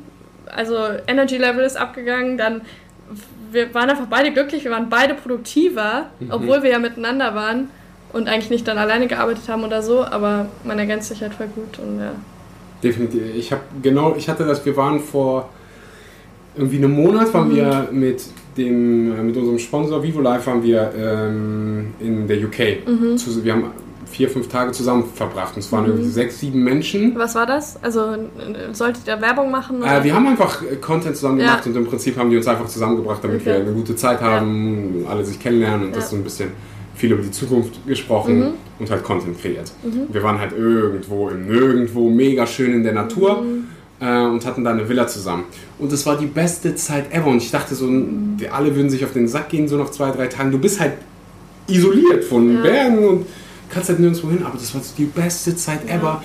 Speaker 3: also Energy Level ist abgegangen, dann wir waren einfach beide glücklich, wir waren beide produktiver, obwohl wir ja miteinander waren und eigentlich nicht dann alleine gearbeitet haben oder so, aber man ergänzt sich halt voll gut und ja.
Speaker 1: Definitiv. Ich habe genau, ich hatte das, wir waren vor irgendwie einem Monat waren wir mit dem, äh, mit unserem Sponsor Vivo Life waren wir ähm, in der UK. Zu, wir haben vier, fünf Tage zusammen verbracht und es waren irgendwie sechs, sieben Menschen.
Speaker 3: Was war das? Also solltet ihr Werbung machen?
Speaker 1: Äh, wir haben einfach äh, Content zusammen
Speaker 3: Ja.
Speaker 1: gemacht und im Prinzip haben die uns einfach zusammengebracht, damit
Speaker 3: Okay.
Speaker 1: wir eine gute Zeit haben, alle sich kennenlernen und das
Speaker 3: Ja.
Speaker 1: so ein bisschen viel über die Zukunft gesprochen
Speaker 3: Mhm.
Speaker 1: und halt Content kreiert. Wir waren halt irgendwo im Nirgendwo, mega schön in der Natur
Speaker 3: Mhm.
Speaker 1: äh, und hatten da eine Villa zusammen. Und es war die beste Zeit ever und ich dachte so,
Speaker 3: Mhm.
Speaker 1: alle würden sich auf den Sack gehen, so nach zwei, drei Tagen. Du bist halt isoliert von
Speaker 3: Ja.
Speaker 1: Bergen und kannst halt nirgendwo hin, aber das war so die beste Zeit ever.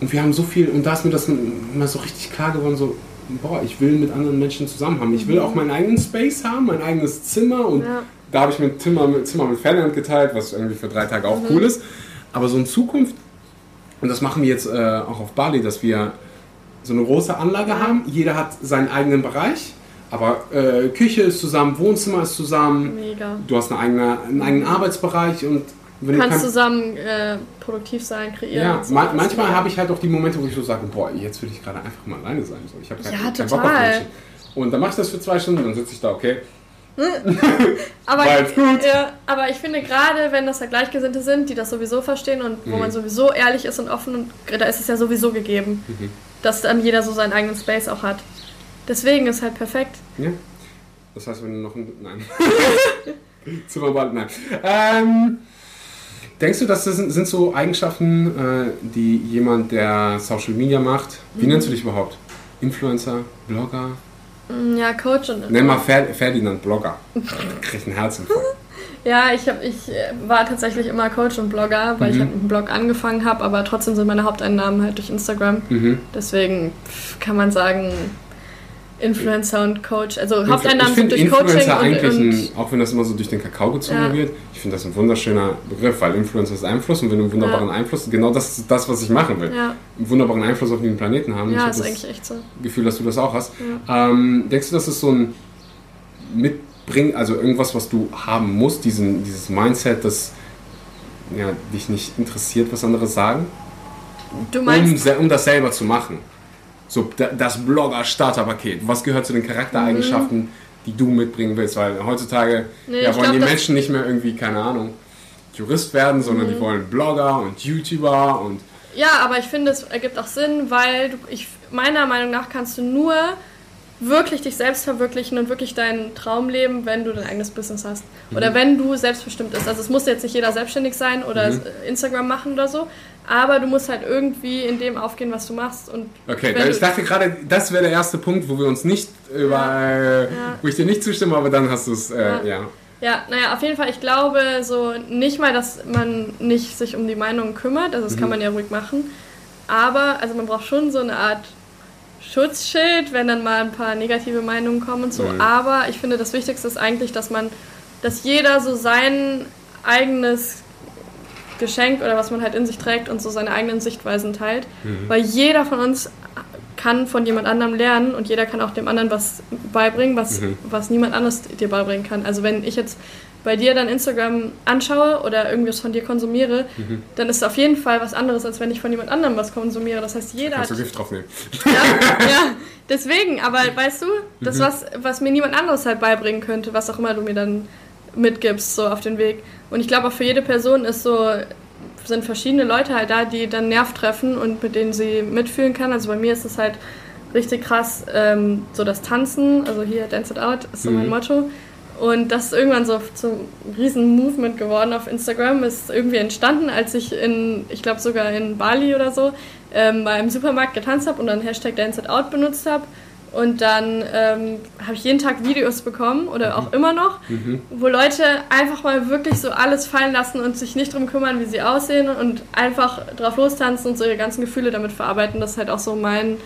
Speaker 1: Und wir haben so viel, und da ist mir das mal so richtig klar geworden, so, boah, ich will mit anderen Menschen zusammen haben. Ich will auch meinen eigenen Space haben, mein eigenes Zimmer und
Speaker 3: Mhm. Ja.
Speaker 1: Da habe ich mir ein Zimmer mit, Zimmer mit Fernand geteilt, was irgendwie für drei Tage auch
Speaker 3: Mhm.
Speaker 1: cool ist. Aber so in Zukunft, und das machen wir jetzt äh, auch auf Bali, dass wir so eine große Anlage haben. Jeder hat seinen eigenen Bereich, aber äh, Küche ist zusammen, Wohnzimmer ist zusammen,
Speaker 3: Mega.
Speaker 1: du hast eine eigene, einen eigenen Arbeitsbereich und wenn du
Speaker 3: Kannst
Speaker 1: kein-
Speaker 3: zusammen äh, produktiv sein, kreieren.
Speaker 1: ja,
Speaker 3: so.
Speaker 1: ma manchmal habe ich halt auch die Momente, wo ich so sage, boah, jetzt würde ich gerade einfach mal alleine sein. So, ich habe keinen,
Speaker 3: Ja,
Speaker 1: keinen Bock auf. Menschen. Und dann mache ich das für zwei Stunden, dann sitze ich da, okay,
Speaker 3: aber,
Speaker 1: War jetzt gut.
Speaker 3: Ja, aber ich finde gerade, wenn das ja Gleichgesinnte sind, die das sowieso verstehen und wo
Speaker 1: Mhm.
Speaker 3: man sowieso ehrlich ist und offen, und da ist es ja sowieso gegeben,
Speaker 1: Mhm.
Speaker 3: dass dann jeder so seinen eigenen Space auch hat. Deswegen ist halt perfekt.
Speaker 1: Ja. Das heißt, wenn du noch ein. Nein. Zu bald, nein. Ähm, denkst du, das sind, sind so Eigenschaften, äh, die jemand, der Social Media macht, wie
Speaker 3: Mhm.
Speaker 1: nennst du dich überhaupt? Influencer, Blogger?
Speaker 3: Ja, Coach und.
Speaker 1: Nenn mal Fer Ferdinand Blogger. Krieg einen Herzinfarkt.
Speaker 3: Ja, ich, hab, ich äh, war tatsächlich immer Coach und Blogger, weil ich
Speaker 1: Mhm.
Speaker 3: halt mit dem Blog angefangen habe, aber trotzdem sind meine Haupteinnahmen halt durch Instagram.
Speaker 1: Mhm.
Speaker 3: Deswegen kann man sagen, Influencer und Coach. Also Haupteinnahmen
Speaker 1: ich
Speaker 3: sind durch Coaching
Speaker 1: Influencer eigentlich,
Speaker 3: und, und
Speaker 1: ein, auch wenn das immer so durch den Kakao gezogen
Speaker 3: Ja.
Speaker 1: wird, ich finde das ein wunderschöner Begriff, weil Influencer ist Einfluss und wenn du einen wunderbaren Einfluss, genau das ist das, was ich machen will.
Speaker 3: ja,
Speaker 1: Einen wunderbaren Einfluss auf den Planeten haben. ich
Speaker 3: ja,
Speaker 1: habe
Speaker 3: ist
Speaker 1: das
Speaker 3: eigentlich echt so.
Speaker 1: Gefühl, dass du das auch hast. Ähm, denkst du, dass es so ein Mitbringen, also irgendwas, was du haben musst, diesen, dieses Mindset, das ja, dich nicht interessiert, was andere sagen,
Speaker 3: Du
Speaker 1: um,
Speaker 3: meinst,
Speaker 1: se- um das selber zu machen? So da- das Blogger-Starter-Paket. Was gehört zu den Charaktereigenschaften, die du mitbringen willst? Weil heutzutage
Speaker 3: Nee,
Speaker 1: ja, wollen
Speaker 3: glaub,
Speaker 1: die Menschen nicht mehr irgendwie, keine Ahnung, Jurist werden, sondern
Speaker 3: Mhm.
Speaker 1: die wollen Blogger und YouTuber und
Speaker 3: ja, aber ich finde, es ergibt auch Sinn, weil du, ich, meiner Meinung nach kannst du nur wirklich dich selbst verwirklichen und wirklich deinen Traum leben, wenn du dein eigenes Business hast. Oder
Speaker 1: Mhm.
Speaker 3: wenn du selbstbestimmt bist. Also es muss jetzt nicht jeder selbstständig sein oder
Speaker 1: Mhm.
Speaker 3: Instagram machen oder so, aber du musst halt irgendwie in dem aufgehen, was du machst. Und
Speaker 1: Okay, ich dachte gerade, das wäre der erste Punkt, wo wir uns nicht über, äh,
Speaker 3: Ja.
Speaker 1: wo ich dir nicht zustimme, aber dann hast du es, äh,
Speaker 3: Ja.
Speaker 1: ja.
Speaker 3: Ja, naja, auf jeden Fall, ich glaube so nicht mal, dass man nicht sich um die Meinung kümmert, also das
Speaker 1: Mhm.
Speaker 3: kann man ja ruhig machen, aber also man braucht schon so eine Art Schutzschild, wenn dann mal ein paar negative Meinungen kommen und so,
Speaker 1: Mhm.
Speaker 3: aber ich finde das Wichtigste ist eigentlich, dass man, dass jeder so sein eigenes Geschenk oder was man halt in sich trägt und so seine eigenen Sichtweisen teilt,
Speaker 1: Mhm.
Speaker 3: weil jeder von uns kann von jemand anderem lernen und jeder kann auch dem anderen was beibringen, was,
Speaker 1: Mhm.
Speaker 3: was niemand anderes dir beibringen kann. Also wenn ich jetzt bei dir dann Instagram anschaue oder irgendwas von dir konsumiere,
Speaker 1: Mhm.
Speaker 3: dann ist es auf jeden Fall was anderes, als wenn ich von jemand anderem was konsumiere. Das heißt, jeder
Speaker 1: Kannst
Speaker 3: hat...
Speaker 1: du Gift draufnehmen.
Speaker 3: Ja, ja, deswegen, aber weißt du, das
Speaker 1: Mhm.
Speaker 3: was, was mir niemand anderes halt beibringen könnte, was auch immer du mir dann mitgibst, so auf den Weg. Und ich glaube auch für jede Person ist so, sind verschiedene Leute halt da, die dann Nerv treffen und mit denen sie mitfühlen kann. Also bei mir ist es halt richtig krass, ähm, so das Tanzen, also hier Dance It Out ist so mein
Speaker 1: Mhm.
Speaker 3: Motto. Und das ist irgendwann so zum riesen Movement geworden auf Instagram. Ist irgendwie entstanden, als ich in, ich glaube sogar in Bali oder so, ähm, mal im Supermarkt getanzt habe und dann Hashtag Dance It Out benutzt habe. Und dann ähm, habe ich jeden Tag Videos bekommen oder auch immer noch,
Speaker 1: Mhm.
Speaker 3: wo Leute einfach mal wirklich so alles fallen lassen und sich nicht drum kümmern, wie sie aussehen und einfach drauf lostanzen und so ihre ganzen Gefühle damit verarbeiten. Das ist halt auch so mein,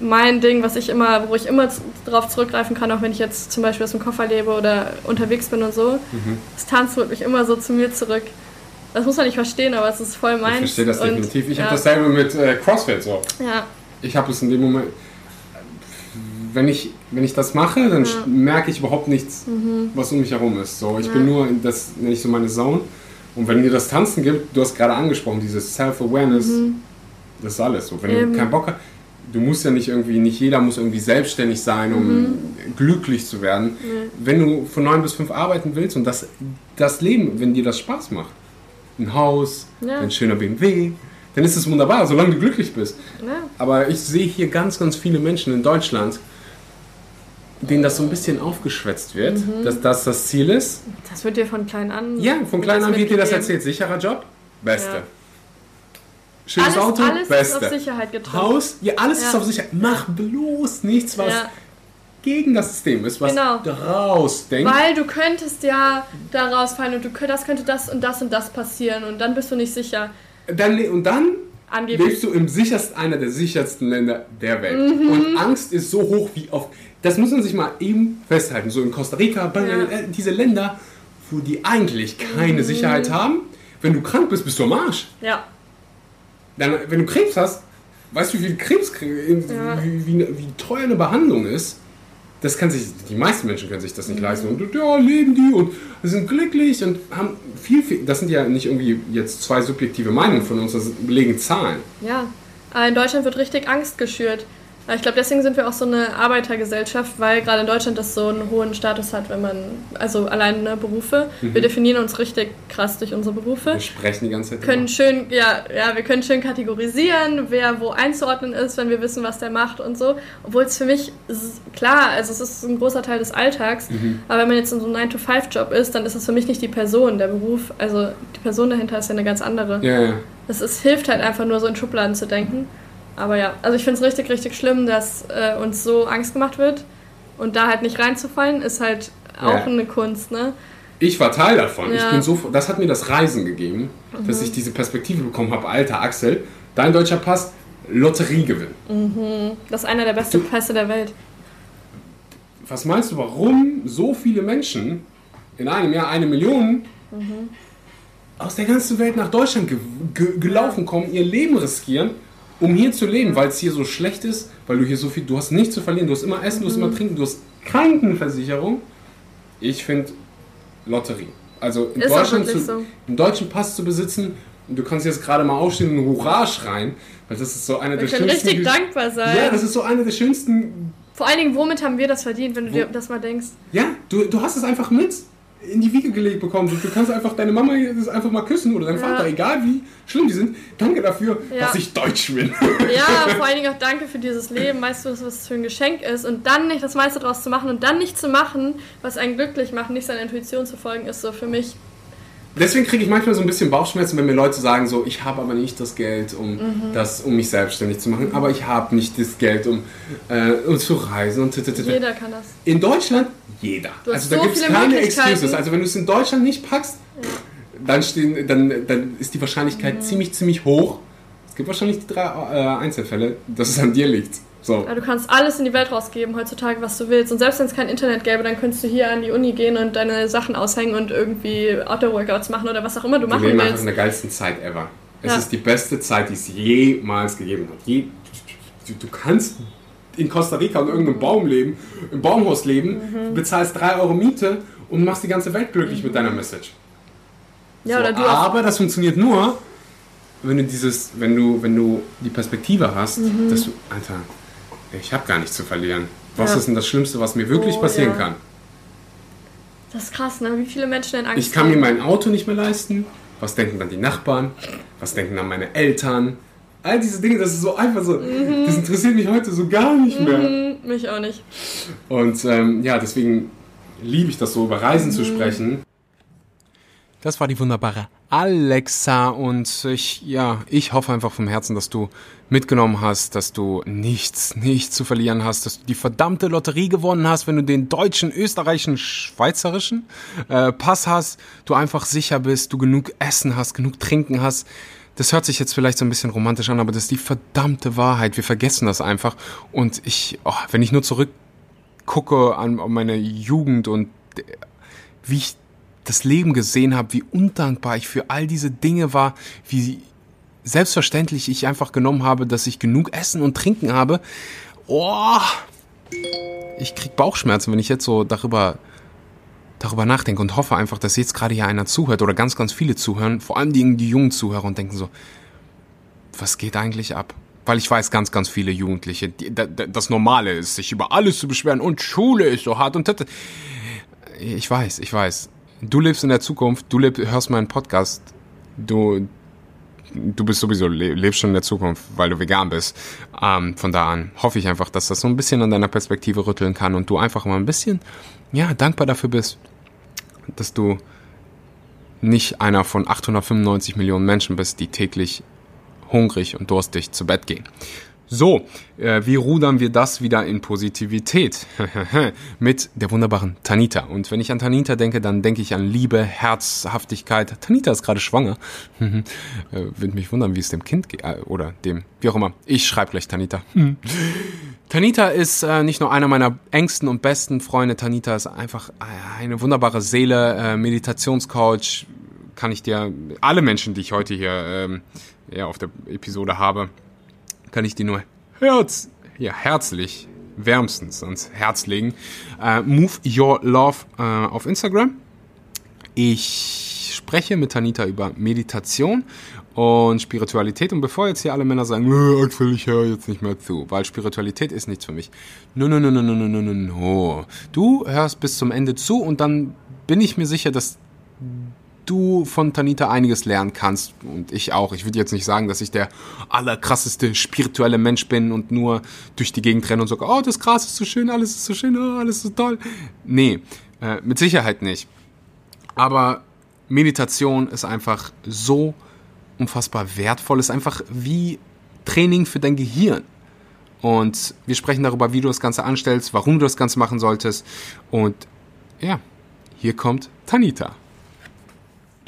Speaker 3: mein Ding, was ich immer, wo ich immer drauf zurückgreifen kann, auch wenn ich jetzt zum Beispiel aus dem Koffer lebe oder unterwegs bin und so.
Speaker 1: Mhm.
Speaker 3: Das Tanzen holt mich immer so zu mir zurück. Das muss man nicht verstehen, aber es ist voll meins.
Speaker 1: Ich verstehe das
Speaker 3: und,
Speaker 1: definitiv. Ich
Speaker 3: ja,
Speaker 1: habe dasselbe mit äh, CrossFit so.
Speaker 3: Ja,
Speaker 1: Ich habe es in dem Moment, wenn ich, wenn ich das mache, dann
Speaker 3: Ja.
Speaker 1: merke ich überhaupt nichts, was um mich herum ist. So, ich
Speaker 3: Ja.
Speaker 1: bin nur, in das nenne ich so meine Zone. Und wenn dir das Tanzen gibt, du hast gerade angesprochen, dieses Self-Awareness, das ist alles so. Wenn
Speaker 3: Mhm. Eben.
Speaker 1: du keinen Bock hast, du musst ja nicht irgendwie, nicht jeder muss irgendwie selbstständig sein, um
Speaker 3: Mhm.
Speaker 1: glücklich zu werden. Wenn du von neun bis fünf arbeiten willst und das, das Leben, wenn dir das Spaß macht, ein Haus, ein schöner BMW, dann ist es wunderbar, solange du glücklich bist.
Speaker 3: ja.
Speaker 1: Aber ich sehe hier ganz, ganz viele Menschen in Deutschland, denen das so ein bisschen aufgeschwätzt wird,
Speaker 3: Mhm.
Speaker 1: dass das das Ziel ist.
Speaker 3: Das wird dir von klein an.
Speaker 1: Ja, von klein an wird dir das erzählt. Sicherer Job, beste.
Speaker 3: Ja.
Speaker 1: Schönes
Speaker 3: Alles,
Speaker 1: Auto,
Speaker 3: alles ist
Speaker 1: beste.
Speaker 3: auf Sicherheit getrimmt.
Speaker 1: Haus, ja, alles ist
Speaker 3: Ja.
Speaker 1: auf Sicherheit. Mach bloß nichts, was
Speaker 3: Ja.
Speaker 1: gegen das System ist, was
Speaker 3: Genau.
Speaker 1: draus denkt.
Speaker 3: Weil du könntest ja da rausfallen und du, das könnte das und das und das passieren und dann bist du nicht sicher.
Speaker 1: Dann, und dann
Speaker 3: Angeblich.
Speaker 1: lebst du im sichersten, einer der sichersten Länder der Welt.
Speaker 3: Mhm.
Speaker 1: Und Angst ist so hoch wie auf. Das muss man sich mal eben festhalten. So in Costa Rica,
Speaker 3: Ja.
Speaker 1: äh, diese Länder, wo die eigentlich keine
Speaker 3: Mhm.
Speaker 1: Sicherheit haben. Wenn du krank bist, bist du am Arsch.
Speaker 3: Ja.
Speaker 1: Dann, wenn du Krebs hast, weißt du, wie viel Krebs,
Speaker 3: Ja.
Speaker 1: wie, wie, wie teuer eine Behandlung ist. Das kann sich, die meisten Menschen können sich das nicht leisten. Und ja, leben die und sind glücklich und haben viel, viel. Das sind ja nicht irgendwie jetzt zwei subjektive Meinungen von uns, das belegen Zahlen.
Speaker 3: Ja. In Deutschland wird richtig Angst geschürt. Ich glaube, deswegen sind wir auch so eine Arbeitergesellschaft, weil gerade in Deutschland das so einen hohen Status hat, wenn man, also allein ne, Berufe. Wir definieren uns richtig krass durch unsere Berufe.
Speaker 1: Wir sprechen die ganze Zeit.
Speaker 3: können
Speaker 1: immer.
Speaker 3: schön, ja, ja, wir können schön kategorisieren, wer wo einzuordnen ist, wenn wir wissen, was der macht und so. Obwohl es für mich, klar, also es ist ein großer Teil des Alltags,
Speaker 1: Mhm.
Speaker 3: aber wenn man jetzt in so einem 9-to-5-Job ist, dann ist es für mich nicht die Person, der Beruf, also die Person dahinter ist ja eine ganz andere.
Speaker 1: Ja, ja.
Speaker 3: Es ist, hilft halt einfach nur so in Schubladen zu denken. Aber ja, also ich finde es richtig, richtig schlimm, dass äh, uns so Angst gemacht wird. Und da halt nicht reinzufallen, ist halt auch
Speaker 1: Ja.
Speaker 3: eine Kunst, ne?
Speaker 1: Ich war Teil davon. Ich
Speaker 3: Ja.
Speaker 1: bin so, das hat mir das Reisen gegeben, dass ich diese Perspektive bekommen habe. Alter Axel, dein deutscher Pass, Lotteriegewinn.
Speaker 3: Das ist einer der besten Pässe der Welt.
Speaker 1: Was meinst du, warum so viele Menschen in einem Jahr eine Million aus der ganzen Welt nach Deutschland ge ge gelaufen kommen, ihr Leben riskieren, um hier zu leben, weil es hier so schlecht ist, weil du hier so viel, du hast nichts zu verlieren, du hast immer Essen, du hast immer Trinken, du hast Krankenversicherung. Ich finde Lotterie. Also in
Speaker 3: Ist
Speaker 1: Deutschland zu,
Speaker 3: so.
Speaker 1: einen deutschen Pass zu besitzen und du kannst jetzt gerade mal aufstehen und Hurra schreien, weil das ist so einer
Speaker 3: Wir
Speaker 1: der schönsten.
Speaker 3: richtig dankbar sein.
Speaker 1: ja, das ist so eine der schönsten
Speaker 3: Vor allen Dingen, womit haben wir das verdient, wenn du
Speaker 1: Wo-
Speaker 3: dir das mal denkst?
Speaker 1: Ja, du, du hast es einfach mit in die Wiege gelegt bekommen. Du, kannst einfach deine Mama das einfach mal küssen oder deinen
Speaker 3: Ja.
Speaker 1: Vater, egal wie schlimm die sind. Danke dafür,
Speaker 3: Ja.
Speaker 1: dass ich Deutsch bin.
Speaker 3: Ja, vor allen Dingen auch danke für dieses Leben. Weißt du, was das für ein Geschenk ist? Und dann nicht das meiste draus zu machen und dann nicht zu machen, was einen glücklich macht, nicht seiner Intuition zu folgen, ist so für mich.
Speaker 1: Deswegen kriege ich manchmal so ein bisschen Bauchschmerzen, wenn mir Leute sagen so, ich habe aber nicht das Geld, um
Speaker 3: Mhm.
Speaker 1: das, um mich selbstständig zu machen, aber ich habe nicht das Geld, um, äh, um zu reisen und.
Speaker 3: Jeder kann das.
Speaker 1: In Deutschland jeder. Also da
Speaker 3: so
Speaker 1: gibt es keine. Excuses. Also wenn du es in Deutschland nicht packst, dann, stehen, dann, dann ist die Wahrscheinlichkeit
Speaker 3: Mhm.
Speaker 1: ziemlich, ziemlich hoch. Es gibt wahrscheinlich die drei äh, Einzelfälle, dass es an dir liegt. So.
Speaker 3: Aber du kannst alles in die Welt rausgeben heutzutage, was du willst. Und selbst wenn es kein Internet gäbe, dann könntest du hier an die Uni gehen und deine Sachen aushängen und irgendwie Outdoor-Workouts machen oder was auch immer du
Speaker 1: Wir
Speaker 3: machen
Speaker 1: leben einfach
Speaker 3: willst.
Speaker 1: in der geilsten Zeit ever. Es
Speaker 3: Ja.
Speaker 1: ist die beste Zeit, die es jemals gegeben hat. Je, du, du kannst in Costa Rica in irgendeinem Baum leben, im Baumhaus leben,
Speaker 3: Mhm.
Speaker 1: bezahlst 3 Euro Miete und machst die ganze Welt glücklich mit deiner Message.
Speaker 3: Ja,
Speaker 1: so,
Speaker 3: oder du
Speaker 1: aber das funktioniert nur, wenn du dieses, wenn du, wenn du die Perspektive hast,
Speaker 3: Mhm.
Speaker 1: dass du, Alter, ich habe gar nichts zu verlieren. Was
Speaker 3: Ja.
Speaker 1: ist denn das Schlimmste, was mir wirklich
Speaker 3: Oh,
Speaker 1: passieren
Speaker 3: ja.
Speaker 1: kann?
Speaker 3: Das ist krass, ne? Wie viele Menschen in Angst
Speaker 1: Ich kann mir
Speaker 3: haben.
Speaker 1: mein Auto nicht mehr leisten. Was denken dann die Nachbarn? Was denken dann meine Eltern? All diese Dinge, das ist so einfach so. Das interessiert mich heute so gar nicht mehr.
Speaker 3: Hm, mich auch nicht.
Speaker 1: Und ähm, ja, deswegen liebe ich das so, über Reisen
Speaker 3: Mhm.
Speaker 1: zu sprechen.
Speaker 4: Das war die wunderbare Alexa und ich, ja, ich hoffe einfach vom Herzen, dass du mitgenommen hast, dass du nichts, nichts zu verlieren hast, dass du die verdammte Lotterie gewonnen hast, wenn du den deutschen, österreichischen, schweizerischen äh, Pass hast, du einfach sicher bist, du genug Essen hast, genug Trinken hast. Das hört sich jetzt vielleicht so ein bisschen romantisch an, aber das ist die verdammte Wahrheit. Wir vergessen das einfach. Und ich, oh, wenn ich nur zurückgucke an meine Jugend und äh, wie ich das Leben gesehen habe, wie undankbar ich für all diese Dinge war, wie selbstverständlich ich einfach genommen habe, dass ich genug Essen und Trinken habe. Oh, ich krieg Bauchschmerzen, wenn ich jetzt so darüber darüber nachdenke und hoffe einfach, dass jetzt gerade hier einer zuhört oder ganz, ganz viele zuhören, vor allem die, die jungen Zuhörer und denken so, was geht eigentlich ab? Weil ich weiß, ganz, ganz viele Jugendliche, die, da, da, das Normale ist, sich über alles zu beschweren und Schule ist so hart und tete. Ich weiß, ich weiß. Du lebst in der Zukunft, du leb, hörst meinen Podcast, du, du bist sowieso, le- lebst schon in der Zukunft, weil du vegan bist. Ähm, von da an hoffe ich einfach, dass das so ein bisschen an deiner Perspektive rütteln kann und du einfach mal ein bisschen, ja, dankbar dafür bist, dass du nicht einer von 895 Millionen Menschen bist, die täglich hungrig und durstig zu Bett gehen. So, äh, wie rudern wir das wieder in Positivität? Mit der wunderbaren Tanita. Und wenn ich an Tanita denke, dann denke ich an Liebe, Herzhaftigkeit. Tanita ist gerade schwanger. äh, Würde mich wundern, wie es dem Kind geht. Äh, oder dem, wie auch immer. Ich schreibe gleich Tanita. Tanita ist äh, nicht nur einer meiner engsten und besten Freunde. Tanita ist einfach eine wunderbare Seele, äh, Meditationscoach. Kann ich dir, alle Menschen, die ich heute hier ähm, ja, auf der Episode habe, kann ich die nur herz, ja, herzlich, wärmstens ans Herz legen. Äh, Move Your Love äh, auf Instagram. Ich
Speaker 1: spreche mit Tanita über Meditation und Spiritualität. Und bevor jetzt hier alle Männer sagen, äh, Axel, ich höre jetzt nicht mehr zu, weil Spiritualität ist nichts für mich. No, no, no, no, no, no, no, no. Du hörst bis zum Ende zu und dann bin ich mir sicher, dass du von Tanita einiges lernen kannst und ich auch. Ich würde jetzt nicht sagen, dass ich der allerkrasseste spirituelle Mensch bin und nur durch die Gegend renne und sage, oh, das Gras ist so schön, alles ist so schön, oh, alles ist so toll. Nee, äh, mit Sicherheit nicht. Aber Meditation ist einfach so unfassbar wertvoll, ist einfach wie Training für dein Gehirn. Und wir sprechen darüber, wie du das Ganze anstellst, warum du das Ganze machen solltest. Und ja, hier kommt Tanita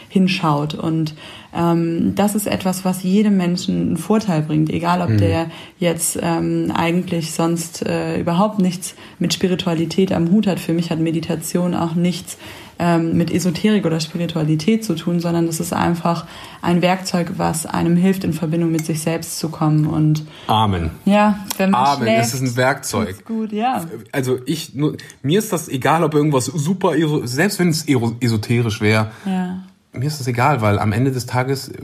Speaker 5: hinschaut. Und ähm, das ist etwas, was jedem Menschen einen Vorteil bringt, egal ob mhm. der jetzt ähm, eigentlich sonst äh, überhaupt nichts mit Spiritualität am Hut hat. Für mich hat Meditation auch nichts ähm, mit Esoterik oder Spiritualität zu tun, sondern es ist einfach ein Werkzeug, was einem hilft, in Verbindung mit sich selbst zu kommen. Und
Speaker 1: Amen.
Speaker 5: Ja,
Speaker 1: wenn man Amen, schläft, es ist ein Werkzeug. Ist
Speaker 5: gut, ja.
Speaker 1: Also ich, nur, mir ist das egal, ob irgendwas super, selbst wenn es esoterisch wäre. Ja mir ist das egal, weil am Ende des Tages äh,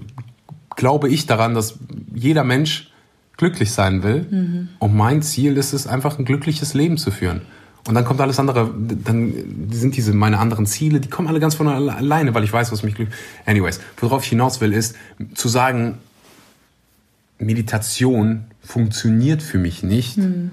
Speaker 1: glaube ich daran, dass jeder Mensch glücklich sein will. Mhm. Und mein Ziel ist es, einfach ein glückliches Leben zu führen. Und dann kommt alles andere, dann sind diese meine anderen Ziele, die kommen alle ganz von alleine, weil ich weiß, was mich glücklich. Anyways, worauf ich hinaus will, ist zu sagen, Meditation funktioniert für mich nicht, mhm.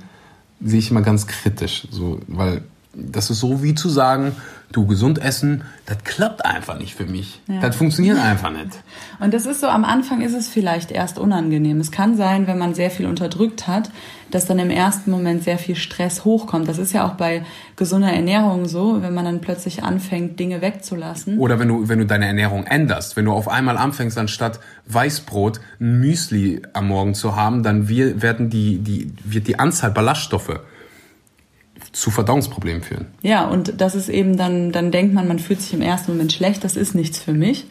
Speaker 1: sehe ich immer ganz kritisch, so, weil das ist so wie zu sagen, du gesund essen, das klappt einfach nicht für mich. Ja. Das funktioniert einfach nicht.
Speaker 5: Und das ist so, am Anfang ist es vielleicht erst unangenehm. Es kann sein, wenn man sehr viel unterdrückt hat, dass dann im ersten Moment sehr viel Stress hochkommt. Das ist ja auch bei gesunder Ernährung so, wenn man dann plötzlich anfängt, Dinge wegzulassen.
Speaker 1: Oder wenn du, wenn du deine Ernährung änderst. Wenn du auf einmal anfängst, anstatt Weißbrot ein Müsli am Morgen zu haben, dann werden die, die, wird die Anzahl Ballaststoffe zu Verdauungsproblemen führen.
Speaker 5: Ja, und das ist eben dann, dann denkt man, man fühlt sich im ersten Moment schlecht, das ist nichts für mich.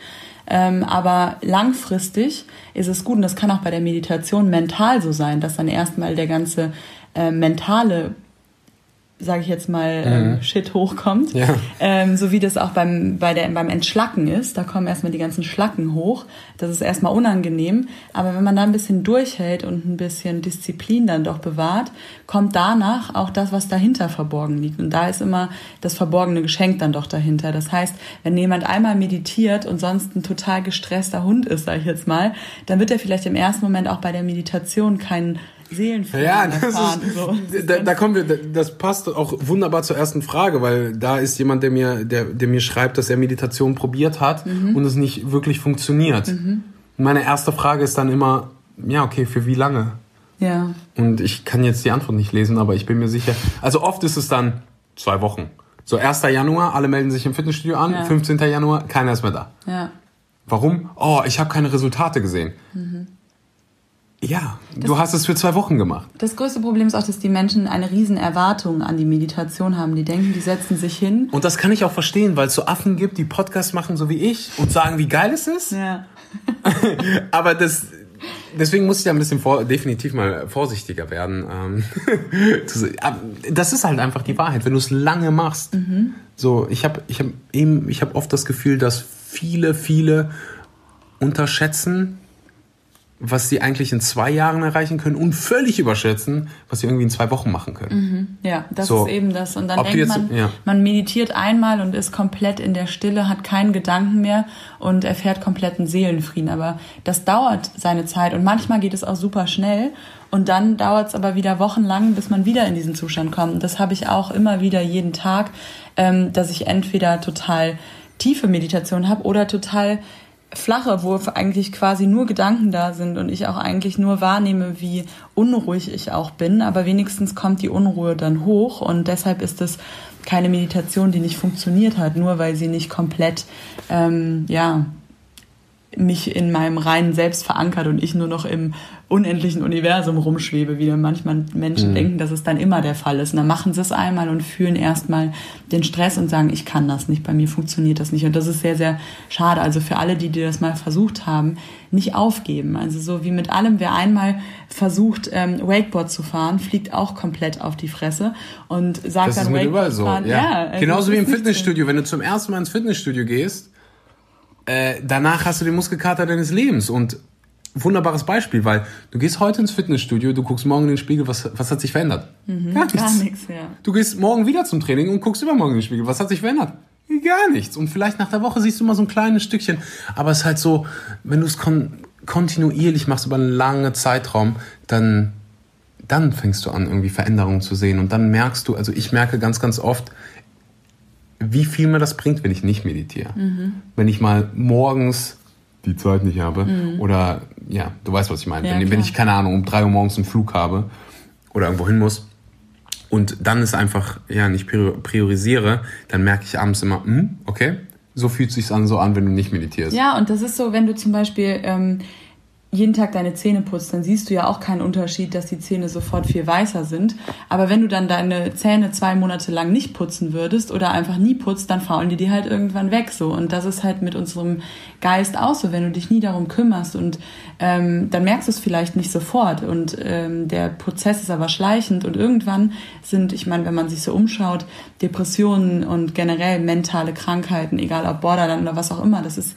Speaker 5: Ähm, aber langfristig ist es gut, und das kann auch bei der Meditation mental so sein, dass dann erstmal der ganze äh, mentale sage ich jetzt mal, ähm, mhm. Shit hochkommt. Ja. Ähm, so wie das auch beim, bei der, beim Entschlacken ist. Da kommen erstmal die ganzen Schlacken hoch. Das ist erstmal unangenehm. Aber wenn man da ein bisschen durchhält und ein bisschen Disziplin dann doch bewahrt, kommt danach auch das, was dahinter verborgen liegt. Und da ist immer das verborgene Geschenk dann doch dahinter. Das heißt, wenn jemand einmal meditiert und sonst ein total gestresster Hund ist, sage ich jetzt mal, dann wird er vielleicht im ersten Moment auch bei der Meditation keinen Seelenfrieden ja, das erfahren. Ist, so.
Speaker 1: da, da kommen wir, das passt auch wunderbar zur ersten Frage, weil da ist jemand, der mir, der, der mir schreibt, dass er Meditation probiert hat mhm. und es nicht wirklich funktioniert. Mhm. Meine erste Frage ist dann immer, ja, okay, für wie lange?
Speaker 5: Ja.
Speaker 1: Und ich kann jetzt die Antwort nicht lesen, aber ich bin mir sicher. Also oft ist es dann zwei Wochen. So 1. Januar, alle melden sich im Fitnessstudio an, ja. 15. Januar, keiner ist mehr da.
Speaker 5: Ja.
Speaker 1: Warum? Oh, ich habe keine Resultate gesehen. Mhm. Ja, das, du hast es für zwei Wochen gemacht.
Speaker 5: Das größte Problem ist auch, dass die Menschen eine riesen Erwartung an die Meditation haben. Die denken, die setzen sich hin.
Speaker 1: Und das kann ich auch verstehen, weil es so Affen gibt, die Podcasts machen, so wie ich, und sagen, wie geil es ist.
Speaker 5: Ja.
Speaker 1: Aber das, deswegen muss ich ja ein bisschen vor, definitiv mal vorsichtiger werden. Ähm, das ist halt einfach die Wahrheit, wenn du es lange machst. Mhm. So, ich habe ich hab eben, ich habe oft das Gefühl, dass viele, viele unterschätzen, was sie eigentlich in zwei Jahren erreichen können und völlig überschätzen, was sie irgendwie in zwei Wochen machen können.
Speaker 5: Mhm. Ja, das so. ist eben das. Und dann Ob denkt jetzt, man, ja. man meditiert einmal und ist komplett in der Stille, hat keinen Gedanken mehr und erfährt kompletten Seelenfrieden. Aber das dauert seine Zeit und manchmal geht es auch super schnell. Und dann dauert es aber wieder wochenlang, bis man wieder in diesen Zustand kommt. Und das habe ich auch immer wieder jeden Tag, ähm, dass ich entweder total tiefe Meditation habe oder total flache, wo eigentlich quasi nur Gedanken da sind und ich auch eigentlich nur wahrnehme, wie unruhig ich auch bin, aber wenigstens kommt die Unruhe dann hoch und deshalb ist es keine Meditation, die nicht funktioniert hat, nur weil sie nicht komplett ähm, ja mich in meinem reinen Selbst verankert und ich nur noch im unendlichen Universum rumschwebe, wie manchmal Menschen mhm. denken, dass es dann immer der Fall ist. Und dann machen sie es einmal und fühlen erstmal den Stress und sagen, ich kann das nicht, bei mir funktioniert das nicht. Und das ist sehr, sehr schade. Also für alle, die, die das mal versucht haben, nicht aufgeben. Also so wie mit allem, wer einmal versucht, ähm, Wakeboard zu fahren, fliegt auch komplett auf die Fresse und sagt
Speaker 1: das
Speaker 5: dann
Speaker 1: ist Wakeboard so. fahren. Ja. ja Genauso wie im Fitnessstudio. Wenn du zum ersten Mal ins Fitnessstudio gehst, äh, danach hast du den Muskelkater deines Lebens und wunderbares Beispiel, weil du gehst heute ins Fitnessstudio, du guckst morgen in den Spiegel, was, was hat sich verändert? Mhm, gar nichts. Gar nichts ja. Du gehst morgen wieder zum Training und guckst übermorgen in den Spiegel, was hat sich verändert? Gar nichts. Und vielleicht nach der Woche siehst du mal so ein kleines Stückchen. Aber es ist halt so, wenn du es kon kontinuierlich machst über einen langen Zeitraum, dann, dann fängst du an, irgendwie Veränderungen zu sehen. Und dann merkst du, also ich merke ganz, ganz oft, wie viel mir das bringt, wenn ich nicht meditiere. Mhm. Wenn ich mal morgens die Zeit nicht habe mhm. oder, ja, du weißt, was ich meine. Ja, wenn, wenn ich, keine Ahnung, um drei Uhr morgens einen Flug habe oder irgendwo hin muss, und dann ist einfach, ja, nicht priorisiere, dann merke ich abends immer, hm, okay, so fühlt sich an so an, wenn du nicht meditierst.
Speaker 5: Ja, und das ist so, wenn du zum Beispiel ähm, jeden Tag deine Zähne putzt, dann siehst du ja auch keinen Unterschied, dass die Zähne sofort viel weißer sind. Aber wenn du dann deine Zähne zwei Monate lang nicht putzen würdest oder einfach nie putzt, dann faulen die dir halt irgendwann weg so. Und das ist halt mit unserem Geist auch so, wenn du dich nie darum kümmerst und ähm, dann merkst du es vielleicht nicht sofort. Und ähm, der Prozess ist aber schleichend und irgendwann sind, ich meine, wenn man sich so umschaut, Depressionen und generell mentale Krankheiten, egal ob Borderline oder was auch immer, das ist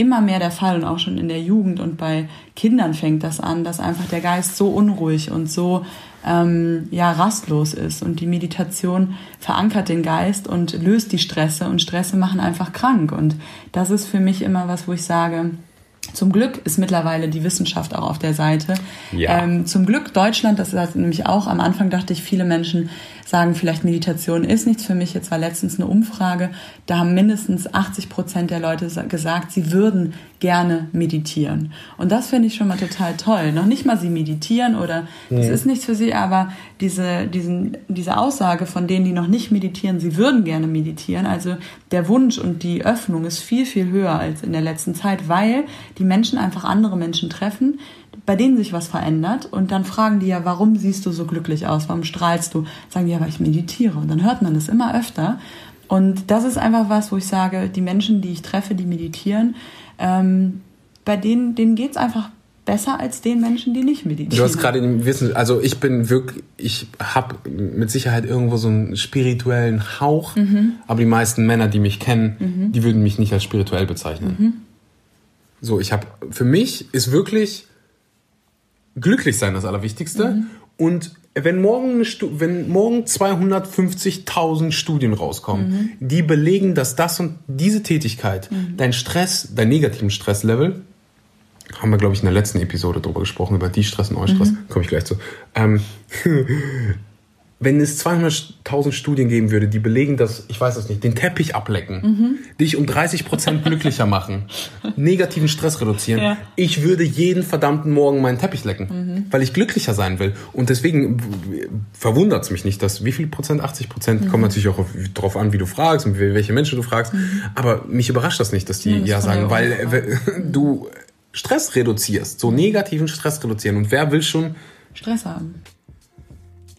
Speaker 5: immer mehr der Fall und auch schon in der Jugend und bei Kindern fängt das an, dass einfach der Geist so unruhig und so ähm, ja rastlos ist und die Meditation verankert den Geist und löst die Stresse und Stresse machen einfach krank und das ist für mich immer was, wo ich sage, zum Glück ist mittlerweile die Wissenschaft auch auf der Seite. Ja. Ähm, zum Glück Deutschland, das ist nämlich auch, am Anfang dachte ich, viele Menschen sagen vielleicht Meditation ist nichts für mich. Jetzt war letztens eine Umfrage, da haben mindestens 80 Prozent der Leute gesagt, sie würden gerne meditieren. Und das finde ich schon mal total toll. Noch nicht mal sie meditieren oder das ist nichts für sie, aber diese, diesen, diese Aussage von denen, die noch nicht meditieren, sie würden gerne meditieren. Also der Wunsch und die Öffnung ist viel, viel höher als in der letzten Zeit, weil die Menschen einfach andere Menschen treffen, bei denen sich was verändert und dann fragen die ja, warum siehst du so glücklich aus, warum strahlst du? Sagen die ja, weil ich meditiere und dann hört man das immer öfter und das ist einfach was, wo ich sage, die Menschen, die ich treffe, die meditieren, ähm, bei denen, denen geht's einfach besser als den Menschen, die nicht meditieren.
Speaker 1: Du hast gerade im Wissen, also ich bin wirklich, ich habe mit Sicherheit irgendwo so einen spirituellen Hauch, mhm. aber die meisten Männer, die mich kennen, mhm. die würden mich nicht als spirituell bezeichnen. Mhm. So, ich habe, für mich ist wirklich glücklich sein das Allerwichtigste. Mhm. Und wenn morgen, wenn morgen 250.000 Studien rauskommen, mhm. die belegen, dass das und diese Tätigkeit mhm. dein Stress, dein negativen Stresslevel, haben wir, glaube ich, in der letzten Episode darüber gesprochen, über die Stress und Eustress, mhm. komme ich gleich zu, ähm, wenn es 200.000 Studien geben würde, die belegen, dass, ich weiß es nicht, den Teppich ablecken, mhm. dich um 30 Prozent glücklicher machen, negativen Stress reduzieren, ja. ich würde jeden verdammten Morgen meinen Teppich lecken, mhm. weil ich glücklicher sein will. Und deswegen verwundert es mich nicht, dass wie viel Prozent, 80 Prozent, mhm. kommt natürlich auch darauf an, wie du fragst und welche Menschen du fragst. Mhm. Aber mich überrascht das nicht, dass die ja, das ja sagen, weil äh, du Stress reduzierst, so negativen Stress reduzieren. Und wer will schon
Speaker 5: Stress haben?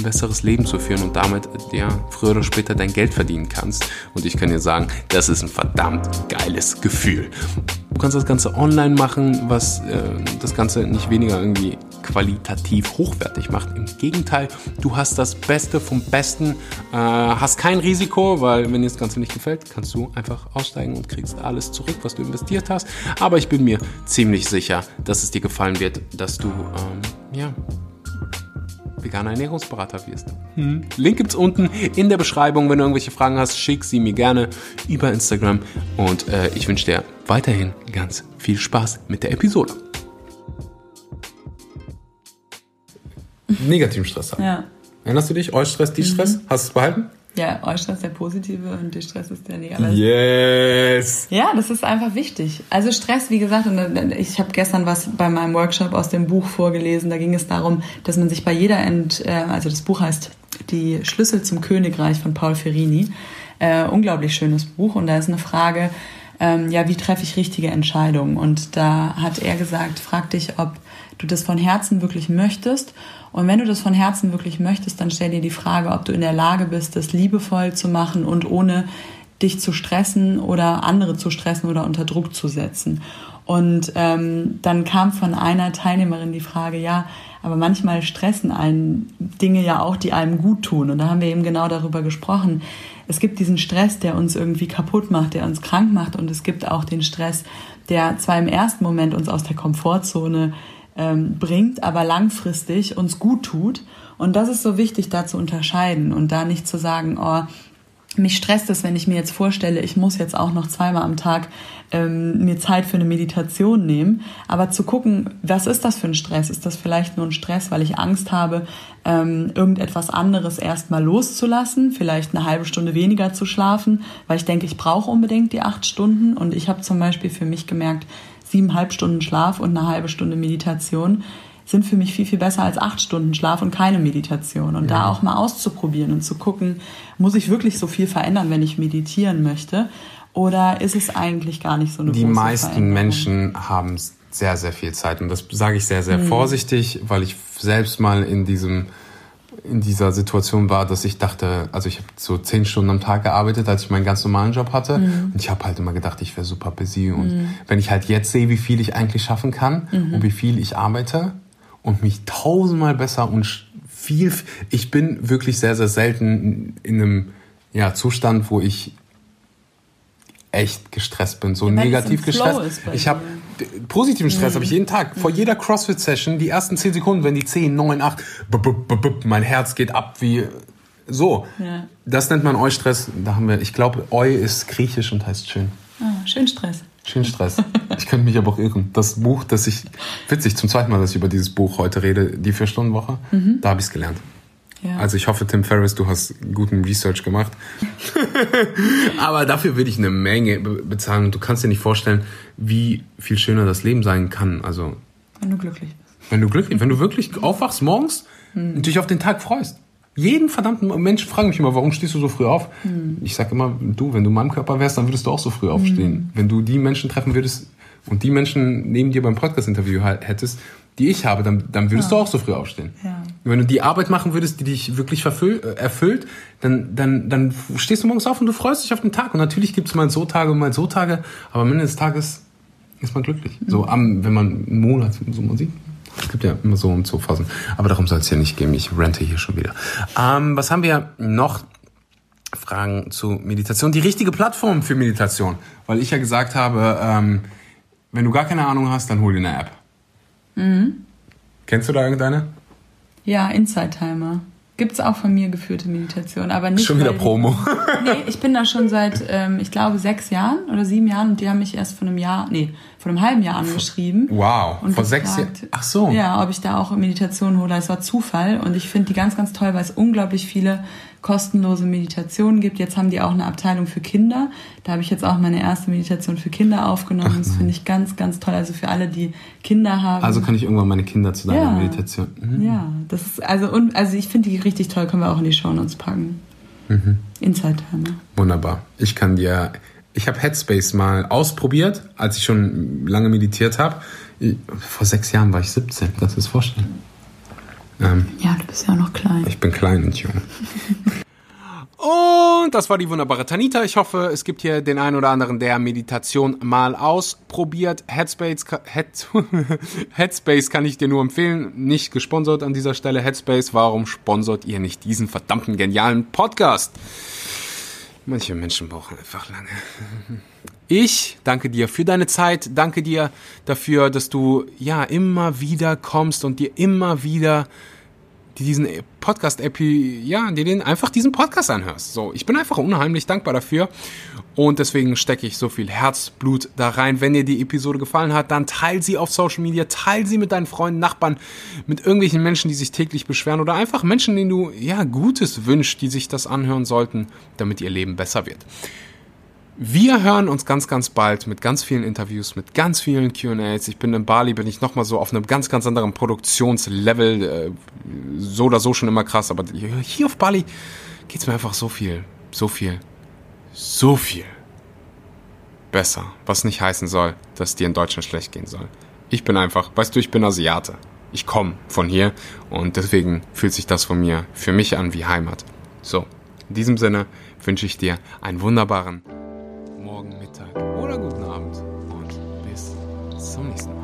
Speaker 1: ein besseres Leben zu führen und damit ja früher oder später dein Geld verdienen kannst. Und ich kann dir sagen, das ist ein verdammt geiles Gefühl. Du kannst das Ganze online machen, was äh, das Ganze nicht weniger irgendwie qualitativ hochwertig macht. Im Gegenteil, du hast das Beste vom Besten, äh, hast kein Risiko, weil wenn dir das Ganze nicht gefällt, kannst du einfach aussteigen und kriegst alles zurück, was du investiert hast. Aber ich bin mir ziemlich sicher, dass es dir gefallen wird, dass du ähm, ja veganer Ernährungsberater wirst. Hm. Link gibt's unten in der Beschreibung. Wenn du irgendwelche Fragen hast, schick sie mir gerne über Instagram. Und äh, ich wünsche dir weiterhin ganz viel Spaß mit der Episode. Negativen Stress haben. Ja. Erinnerst du dich? Eustress, Die-Stress? Mhm. Hast du es behalten?
Speaker 5: Ja, Eustress ist der positive und der Stress ist der negative. Yes! Ja, das ist einfach wichtig. Also Stress, wie gesagt, und äh, ich habe gestern was bei meinem Workshop aus dem Buch vorgelesen. Da ging es darum, dass man sich bei jeder, Ent, äh, also das Buch heißt Die Schlüssel zum Königreich von Paul Ferrini. Äh, unglaublich schönes Buch und da ist eine Frage, ähm, ja, wie treffe ich richtige Entscheidungen? Und da hat er gesagt, frag dich, ob du das von Herzen wirklich möchtest. Und wenn du das von Herzen wirklich möchtest, dann stell dir die Frage, ob du in der Lage bist, das liebevoll zu machen und ohne dich zu stressen oder andere zu stressen oder unter Druck zu setzen. Und ähm, dann kam von einer Teilnehmerin die Frage, ja, aber manchmal stressen einen Dinge ja auch, die einem gut tun. Und da haben wir eben genau darüber gesprochen. Es gibt diesen Stress, der uns irgendwie kaputt macht, der uns krank macht. Und es gibt auch den Stress, der zwar im ersten Moment uns aus der Komfortzone ähm, bringt, aber langfristig uns gut tut. Und das ist so wichtig, da zu unterscheiden und da nicht zu sagen, oh, mich stresst es, wenn ich mir jetzt vorstelle, ich muss jetzt auch noch zweimal am Tag ähm, mir Zeit für eine Meditation nehmen. Aber zu gucken, was ist das für ein Stress? Ist das vielleicht nur ein Stress, weil ich Angst habe, ähm, irgendetwas anderes erstmal loszulassen, vielleicht eine halbe Stunde weniger zu schlafen, weil ich denke, ich brauche unbedingt die acht Stunden. Und ich habe zum Beispiel für mich gemerkt, siebeneinhalb Stunden Schlaf und eine halbe Stunde Meditation sind für mich viel, viel besser als acht Stunden Schlaf und keine Meditation. Und ja. da auch mal auszuprobieren und zu gucken, muss ich wirklich so viel verändern, wenn ich meditieren möchte? Oder ist es eigentlich gar nicht so eine
Speaker 1: Die meisten Menschen haben sehr, sehr viel Zeit. Und das sage ich sehr, sehr mhm. vorsichtig, weil ich selbst mal in diesem in dieser Situation war, dass ich dachte, also ich habe so zehn Stunden am Tag gearbeitet, als ich meinen ganz normalen Job hatte. Mhm. Und ich habe halt immer gedacht, ich wäre super busy. Und mhm. wenn ich halt jetzt sehe, wie viel ich eigentlich schaffen kann mhm. und wie viel ich arbeite, und mich tausendmal besser und viel, ich bin wirklich sehr, sehr selten in einem ja, Zustand, wo ich echt gestresst bin, so ja, negativ gestresst. Ich habe positiven Stress mhm. habe ich jeden Tag. Vor jeder CrossFit Session, die ersten 10 Sekunden, wenn die 10, 9, 8, mein Herz geht ab wie so. Ja. Das nennt man Eu-Stress. Da haben wir, ich glaube, Eu ist griechisch und heißt schön.
Speaker 5: Ah, schön Stress.
Speaker 1: Schön Stress. Ich könnte mich aber auch irren. Das Buch, das ich, witzig, zum zweiten Mal, dass ich über dieses Buch heute rede, die Vier-Stunden-Woche, mhm. da habe ich es gelernt. Ja. Also ich hoffe, Tim Ferriss, du hast guten Research gemacht. aber dafür würde ich eine Menge bezahlen und du kannst dir nicht vorstellen, wie viel schöner das Leben sein kann. Also
Speaker 5: wenn du glücklich bist.
Speaker 1: Wenn du glücklich, wenn du wirklich aufwachst morgens mhm. und dich auf den Tag freust. Jeden verdammten Menschen fragen mich immer, warum stehst du so früh auf? Mhm. Ich sage immer, du, wenn du in meinem Körper wärst, dann würdest du auch so früh aufstehen. Mhm. Wenn du die Menschen treffen würdest und die Menschen neben dir beim Podcast-Interview hättest, die ich habe, dann, dann würdest ja. du auch so früh aufstehen. Ja. Wenn du die Arbeit machen würdest, die dich wirklich äh, erfüllt, dann, dann, dann stehst du morgens auf und du freust dich auf den Tag. Und natürlich gibt es mal so Tage und mal so Tage, aber am Ende des Tages ist man glücklich. Mhm. So am, wenn man einen Monat so man sieht. Es gibt ja immer so und so Phasen. Aber darum soll es ja nicht gehen. Ich rente hier schon wieder. Ähm, was haben wir noch? Fragen zu Meditation. Die richtige Plattform für Meditation. Weil ich ja gesagt habe, ähm, wenn du gar keine Ahnung hast, dann hol dir eine App. Mhm. Kennst du da irgendeine?
Speaker 5: Ja, Inside Timer. Gibt es auch von mir geführte Meditation, aber nicht.
Speaker 1: Schon wieder Promo.
Speaker 5: nee, ich bin da schon seit, ähm, ich glaube, sechs Jahren oder sieben Jahren und die haben mich erst vor einem Jahr, nee, vor einem halben Jahr angeschrieben.
Speaker 1: Wow, und vor sechs Jahren. Ach so.
Speaker 5: Ja, ob ich da auch Meditation hole. Es war Zufall und ich finde die ganz, ganz toll, weil es unglaublich viele kostenlose Meditationen gibt. Jetzt haben die auch eine Abteilung für Kinder. Da habe ich jetzt auch meine erste Meditation für Kinder aufgenommen. Ach, das finde ich ganz, ganz toll. Also für alle, die Kinder haben.
Speaker 1: Also kann ich irgendwann meine Kinder zu deiner ja. Meditation.
Speaker 5: Mhm. Ja, das ist also und also ich finde die richtig toll. Können wir auch in die Show Notes packen. Mhm. Inside Timer.
Speaker 1: Wunderbar. Ich kann dir. Ich habe Headspace mal ausprobiert, als ich schon lange meditiert habe. Vor sechs Jahren war ich 17. Kannst du das vorstellen?
Speaker 5: Ähm, ja, du bist ja auch noch klein.
Speaker 1: Ich bin klein und jung. Und das war die wunderbare Tanita. Ich hoffe, es gibt hier den einen oder anderen, der Meditation mal ausprobiert. Headspace, Head, Headspace kann ich dir nur empfehlen. Nicht gesponsert an dieser Stelle. Headspace, warum sponsert ihr nicht diesen verdammten genialen Podcast? Manche Menschen brauchen einfach lange. Ich danke dir für deine Zeit. Danke dir dafür, dass du ja immer wieder kommst und dir immer wieder die diesen Podcast Epi, ja, dir den einfach diesen Podcast anhörst. So, ich bin einfach unheimlich dankbar dafür und deswegen stecke ich so viel Herzblut da rein. Wenn dir die Episode gefallen hat, dann teil sie auf Social Media, teil sie mit deinen Freunden, Nachbarn, mit irgendwelchen Menschen, die sich täglich beschweren oder einfach Menschen, denen du ja Gutes wünschst, die sich das anhören sollten, damit ihr Leben besser wird. Wir hören uns ganz, ganz bald mit ganz vielen Interviews, mit ganz vielen QAs. Ich bin in Bali, bin ich nochmal so auf einem ganz, ganz anderen Produktionslevel. Äh, so oder so schon immer krass, aber hier auf Bali geht es mir einfach so viel, so viel, so viel besser. Was nicht heißen soll, dass dir in Deutschland schlecht gehen soll. Ich bin einfach, weißt du, ich bin Asiate. Ich komme von hier und deswegen fühlt sich das von mir für mich an wie Heimat. So, in diesem Sinne wünsche ich dir einen wunderbaren oder guten Abend und bis zum nächsten Mal.